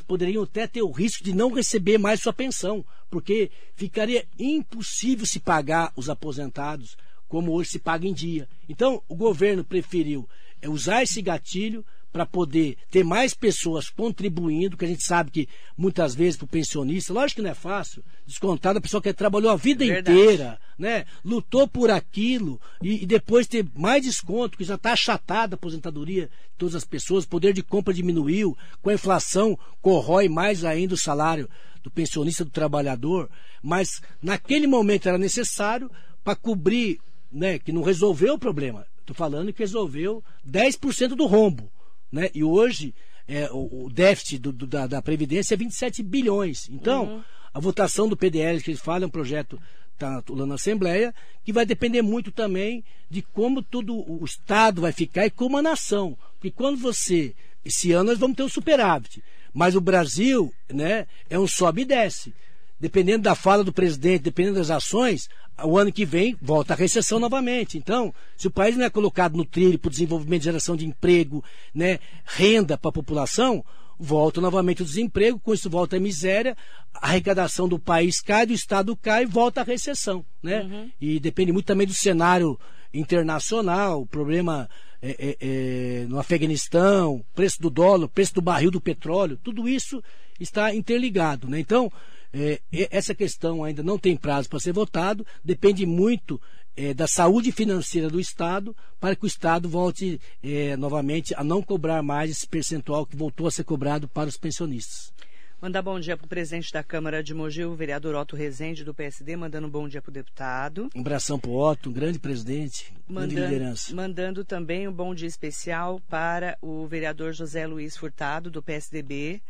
Speaker 3: poderiam até ter o risco de não receber mais sua pensão, porque ficaria impossível se pagar os aposentados como hoje se paga em dia. Então, o governo preferiu eh, usar esse gatilho para poder ter mais pessoas contribuindo, que a gente sabe que muitas vezes para o pensionista, lógico que não é fácil, descontar da pessoa que trabalhou a vida
Speaker 2: Verdade.
Speaker 3: inteira, né? lutou por aquilo e, e depois ter mais desconto, que já está achatada a aposentadoria de todas as pessoas, o poder de compra diminuiu, com a inflação corrói mais ainda o salário do pensionista, do trabalhador, mas naquele momento era necessário para cobrir, né, que não resolveu o problema. Estou falando que resolveu 10% do rombo. Né? E hoje é, o, o déficit do- do- da, da Previdência é 27 bilhões. Então, a votação do PDL que eles falam é um projeto está lá na Assembleia, que vai depender muito também de como todo o Estado vai ficar e como a nação. Porque quando você. Esse ano nós vamos ter um superávit. Mas o Brasil né, é um sobe e desce. Dependendo da fala do presidente, dependendo das ações, o ano que vem volta a recessão novamente. Então, se o país não é colocado no trilho para o desenvolvimento, geração de emprego, né, renda para a população, volta novamente o desemprego, com isso volta a miséria, a arrecadação do país cai, do Estado cai, volta a recessão. Né? E depende muito também do cenário internacional, o problema é, é, é, no Afeganistão, preço do dólar, preço do barril do petróleo, tudo isso está interligado. Né? Então, é, essa questão ainda não tem prazo para ser votado, depende muito é, da saúde financeira do Estado para que o Estado volte é, novamente a não cobrar mais esse percentual que voltou a ser cobrado para os pensionistas.
Speaker 2: Mandar bom dia para o presidente da Câmara de Mogi, o vereador Otto Rezende, do PSD, mandando um bom dia para o deputado.
Speaker 3: Um abração para o Otto, um grande presidente, grande
Speaker 2: Mandando,
Speaker 3: liderança.
Speaker 2: mandando também um bom dia especial para o vereador José Luiz Furtado, do PSDB.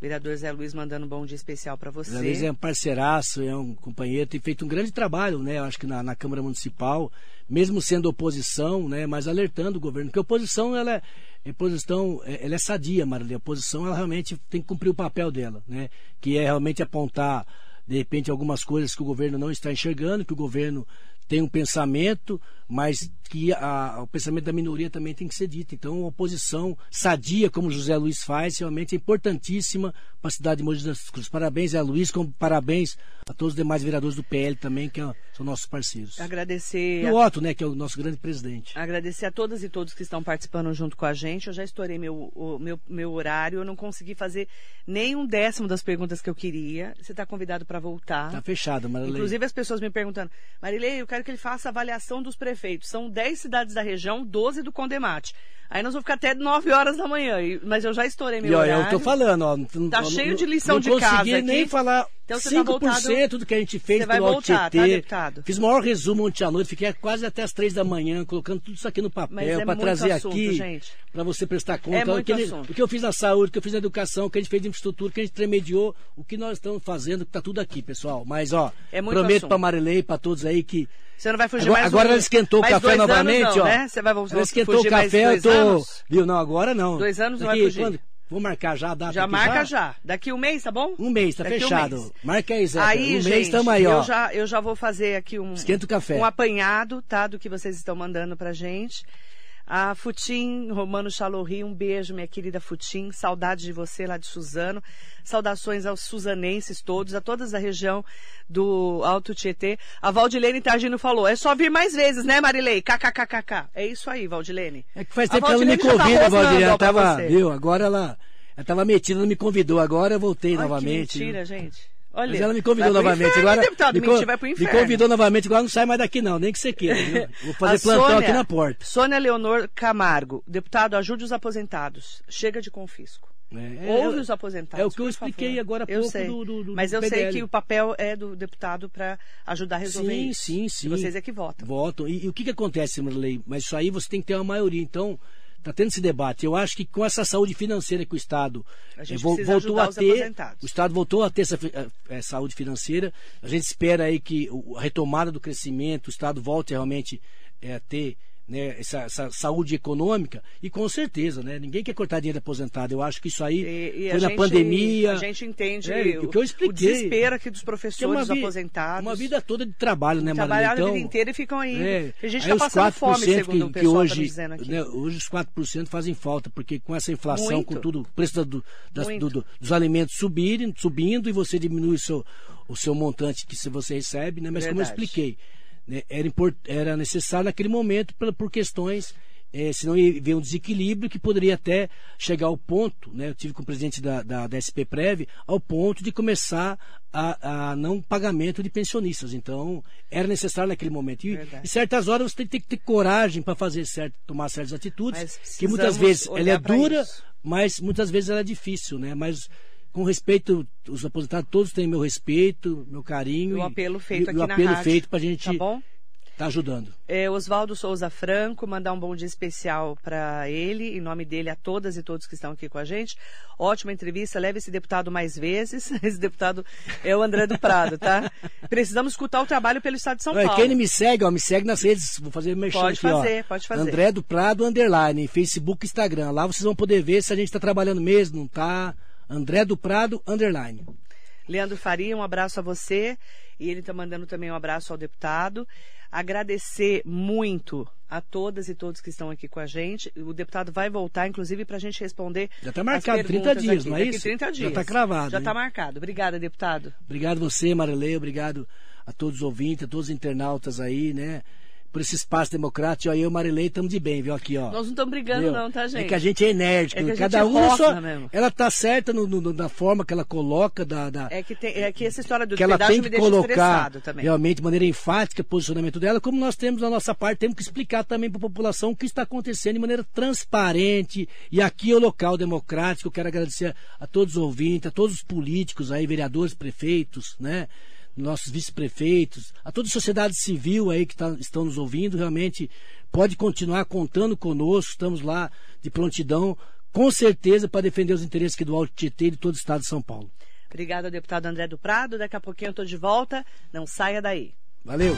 Speaker 2: Vereador Zé Luiz mandando um bom dia especial para você.
Speaker 3: Zé Luiz é um parceiraço, é um companheiro, tem feito um grande trabalho, né? Eu acho que na, na Câmara Municipal, mesmo sendo oposição, né? Mas alertando o governo, porque a oposição, ela é, a oposição, é- ela é sadia, Marília. A oposição, ela realmente tem que cumprir o papel dela, né? Que é realmente apontar, de repente, algumas coisas que o governo não está enxergando, que o governo tem um pensamento, mas que a- o pensamento da minoria também tem que ser dito. Então, uma oposição sadia, como José Luiz faz, realmente é importantíssima para a cidade de Mogi das Cruzes. Parabéns, Zé Luiz, como parabéns a todos os demais vereadores do PL também, que são nossos parceiros.
Speaker 2: Agradecer
Speaker 3: E o Otto, né, que é o nosso grande presidente.
Speaker 2: Agradecer a todas e todos que estão participando junto com a gente. Eu já estourei meu, o meu, meu horário, eu não consegui fazer nem um décimo das perguntas que eu queria. Você está convidado para voltar.
Speaker 3: Tá fechado, Marilei.
Speaker 2: Inclusive as pessoas me perguntando, Marilei, eu quero que ele faça a avaliação dos prefeitos. São 10 cidades da região, 12 do Condemate. Aí nós vamos ficar até 9 horas da manhã, mas eu já estourei meu
Speaker 3: E ó,
Speaker 2: horário.
Speaker 3: eu tô falando, ó. não-
Speaker 2: Tá
Speaker 3: não-
Speaker 2: cheio
Speaker 3: não-
Speaker 2: de lição
Speaker 3: não
Speaker 2: de casa
Speaker 3: consegui nem
Speaker 2: aqui.
Speaker 3: falar
Speaker 2: Então você tá
Speaker 3: 5% do que a gente fez
Speaker 2: Você vai
Speaker 3: pelo
Speaker 2: voltar, tá, deputado?
Speaker 3: Fiz o maior resumo ontem à noite, fiquei quase até as três da manhã, colocando tudo isso aqui no papel,
Speaker 2: é
Speaker 3: para trazer
Speaker 2: assunto,
Speaker 3: aqui, para você prestar conta.
Speaker 2: É
Speaker 3: o, que ele- o que eu fiz na saúde, o que eu fiz na educação, o que a gente fez de infraestrutura, o que a gente remediou, o que nós estamos fazendo, que tá tudo aqui, pessoal. Mas, ó,
Speaker 2: É
Speaker 3: prometo para Marilei, para todos aí que
Speaker 2: Você não vai fugir
Speaker 3: Agora,
Speaker 2: mais
Speaker 3: agora
Speaker 2: um-
Speaker 3: ela esquentou o café novamente,
Speaker 2: não,
Speaker 3: ó.
Speaker 2: Né? Você vai
Speaker 3: Ela esquentou o café, eu tô.
Speaker 2: anos?
Speaker 3: Viu? Não, agora não.
Speaker 2: Dois anos não
Speaker 3: Daqui,
Speaker 2: vai fugir.
Speaker 3: quando- Vou marcar já a data.
Speaker 2: Já marca já. Daqui um mês, tá bom?
Speaker 3: Um mês, tá
Speaker 2: Daqui um
Speaker 3: fechado.
Speaker 2: mês.
Speaker 3: Marca aí, Zé.
Speaker 2: Aí,
Speaker 3: um
Speaker 2: gente,
Speaker 3: mês estamos aí, ó.
Speaker 2: Eu já, eu já vou fazer aqui um,
Speaker 3: Esquenta o café.
Speaker 2: um apanhado, tá? Do que vocês estão mandando pra gente. A Futim, Romano Chalorri, um beijo, minha querida Futim. Saudade de você lá de Suzano. Saudações aos suzanenses todos, a todas da região do Alto Tietê. A Valdilene Targino falou, é só vir mais vezes, né, Marilei? KKKKK. É isso aí, Valdilene.
Speaker 3: É que faz tempo que ela não me convida, tá Valdilene. Ela tava, viu, agora ela, ela tava metida, não me convidou. Agora eu voltei Ai, novamente.
Speaker 2: Mentira, gente. Olha,
Speaker 3: Mas ela me convidou novamente. Inferno, agora, deputado, me, vai pro inferno. me convidou novamente, agora não sai mais daqui não, nem que você queira. Viu? Vou fazer plantão Sônia, aqui na porta.
Speaker 2: Sônia Leonor Camargo, deputado, ajude os aposentados. Chega de confisco. É, Ouve é, os aposentados.
Speaker 3: É o que eu expliquei favor. agora há pouco
Speaker 2: do,
Speaker 3: do, do,
Speaker 2: Mas eu PDL. sei que o papel é do deputado para ajudar a resolver
Speaker 3: sim,
Speaker 2: isso.
Speaker 3: Sim, sim, sim.
Speaker 2: Vocês é que votam.
Speaker 3: Votam. E, e o que, que acontece, Marley? Mas isso aí você tem que ter uma maioria. Então, Está tendo esse debate. Eu acho que com essa saúde financeira que o Estado
Speaker 2: eh, voltou a ter,
Speaker 3: o Estado voltou a ter essa é, saúde financeira. A gente espera aí que a retomada do crescimento, o Estado volte realmente é, a ter né, essa, essa, saúde econômica e com certeza, né, ninguém quer cortar dinheiro aposentado. Eu acho que isso aí e, e foi na gente, pandemia.
Speaker 2: A gente entende é, o, que eu expliquei, o desespero aqui dos professores
Speaker 3: uma
Speaker 2: aposentados.
Speaker 3: Uma vida toda de trabalho, né,
Speaker 2: Trabalharam então, a vida inteira e ficam aí. É, a gente está passando fome, segundo que, o pessoal
Speaker 3: que hoje,
Speaker 2: tá dizendo aqui.
Speaker 3: Né, hoje os 4% fazem falta, porque com essa inflação, Muito. com tudo, o preço do, das, do, do, dos alimentos subirem, subindo e você diminui o seu, o seu montante que você recebe, né? Mas Verdade. como eu expliquei, né, era, import, era necessário naquele momento por, por questões, é, senão ia haver um desequilíbrio que poderia até chegar ao ponto, né, eu tive com o presidente da, da, da SP Prev, ao ponto de começar a, a, não pagamento de pensionistas. Então, era necessário naquele momento. E, em certas horas você tem, tem que ter coragem para fazer certo, tomar certas atitudes, que muitas vezes ela é dura, isso. mas muitas vezes ela é difícil, né? Mas com respeito, os aposentados todos têm meu respeito, meu carinho.
Speaker 2: O apelo feito
Speaker 3: e,
Speaker 2: aqui
Speaker 3: o
Speaker 2: na
Speaker 3: apelo
Speaker 2: rádio.
Speaker 3: feito para a gente
Speaker 2: tá bom?
Speaker 3: tá ajudando.
Speaker 2: É, Oswaldo Souza Franco, mandar um bom dia especial para ele, em nome dele a todas e todos que estão aqui com a gente. Ótima entrevista, leve esse deputado mais vezes. [LAUGHS] Esse deputado é o André do Prado, tá? Precisamos escutar o trabalho pelo Estado de São Paulo.
Speaker 3: Quem me segue, ó, me segue nas redes, vou fazer merchan
Speaker 2: Pode
Speaker 3: aqui,
Speaker 2: fazer,
Speaker 3: ó.
Speaker 2: pode fazer.
Speaker 3: André do Prado, underline, Facebook, Instagram. Lá vocês vão poder ver se a gente está trabalhando mesmo, não tá? André do Prado, underline.
Speaker 2: Leandro Faria, um abraço a você. E ele está mandando também um abraço ao deputado. Agradecer muito a todas e todos que estão aqui com a gente. O deputado vai voltar, inclusive, para a gente responder.
Speaker 3: Já está marcado 30 dias,
Speaker 2: aqui.
Speaker 3: não é isso?
Speaker 2: 30 dias.
Speaker 3: Já está cravado.
Speaker 2: Já está marcado. Obrigada, deputado.
Speaker 3: Obrigado você, Marilei. Obrigado a todos os ouvintes, a todos os internautas aí, né? Por esse espaço democrático. Eu e Marilei estamos de bem, viu? Aqui, ó.
Speaker 2: Nós não estamos brigando, viu? não, tá, gente?
Speaker 3: É que a gente é enérgico.
Speaker 2: É
Speaker 3: Cada um
Speaker 2: só.
Speaker 3: Mesmo. Ela tá certa no, no, na forma que ela coloca. Da, da,
Speaker 2: é, que tem, é que essa história do
Speaker 3: que ela tem que colocar realmente de maneira enfática o posicionamento dela, como nós temos na nossa parte, temos que explicar também para a população o que está acontecendo de maneira transparente. E aqui é o local democrático. Eu quero agradecer a todos os ouvintes, a todos os políticos aí, vereadores, prefeitos, né? Nossos vice-prefeitos, a toda a sociedade civil aí que tá, estão nos ouvindo, realmente pode continuar contando conosco, estamos lá de prontidão, com certeza, para defender os interesses aqui do Alto Tietê e de todo o estado de São Paulo.
Speaker 2: Obrigada, deputado André do Prado. Daqui a pouquinho eu estou de volta. Não saia daí.
Speaker 3: Valeu.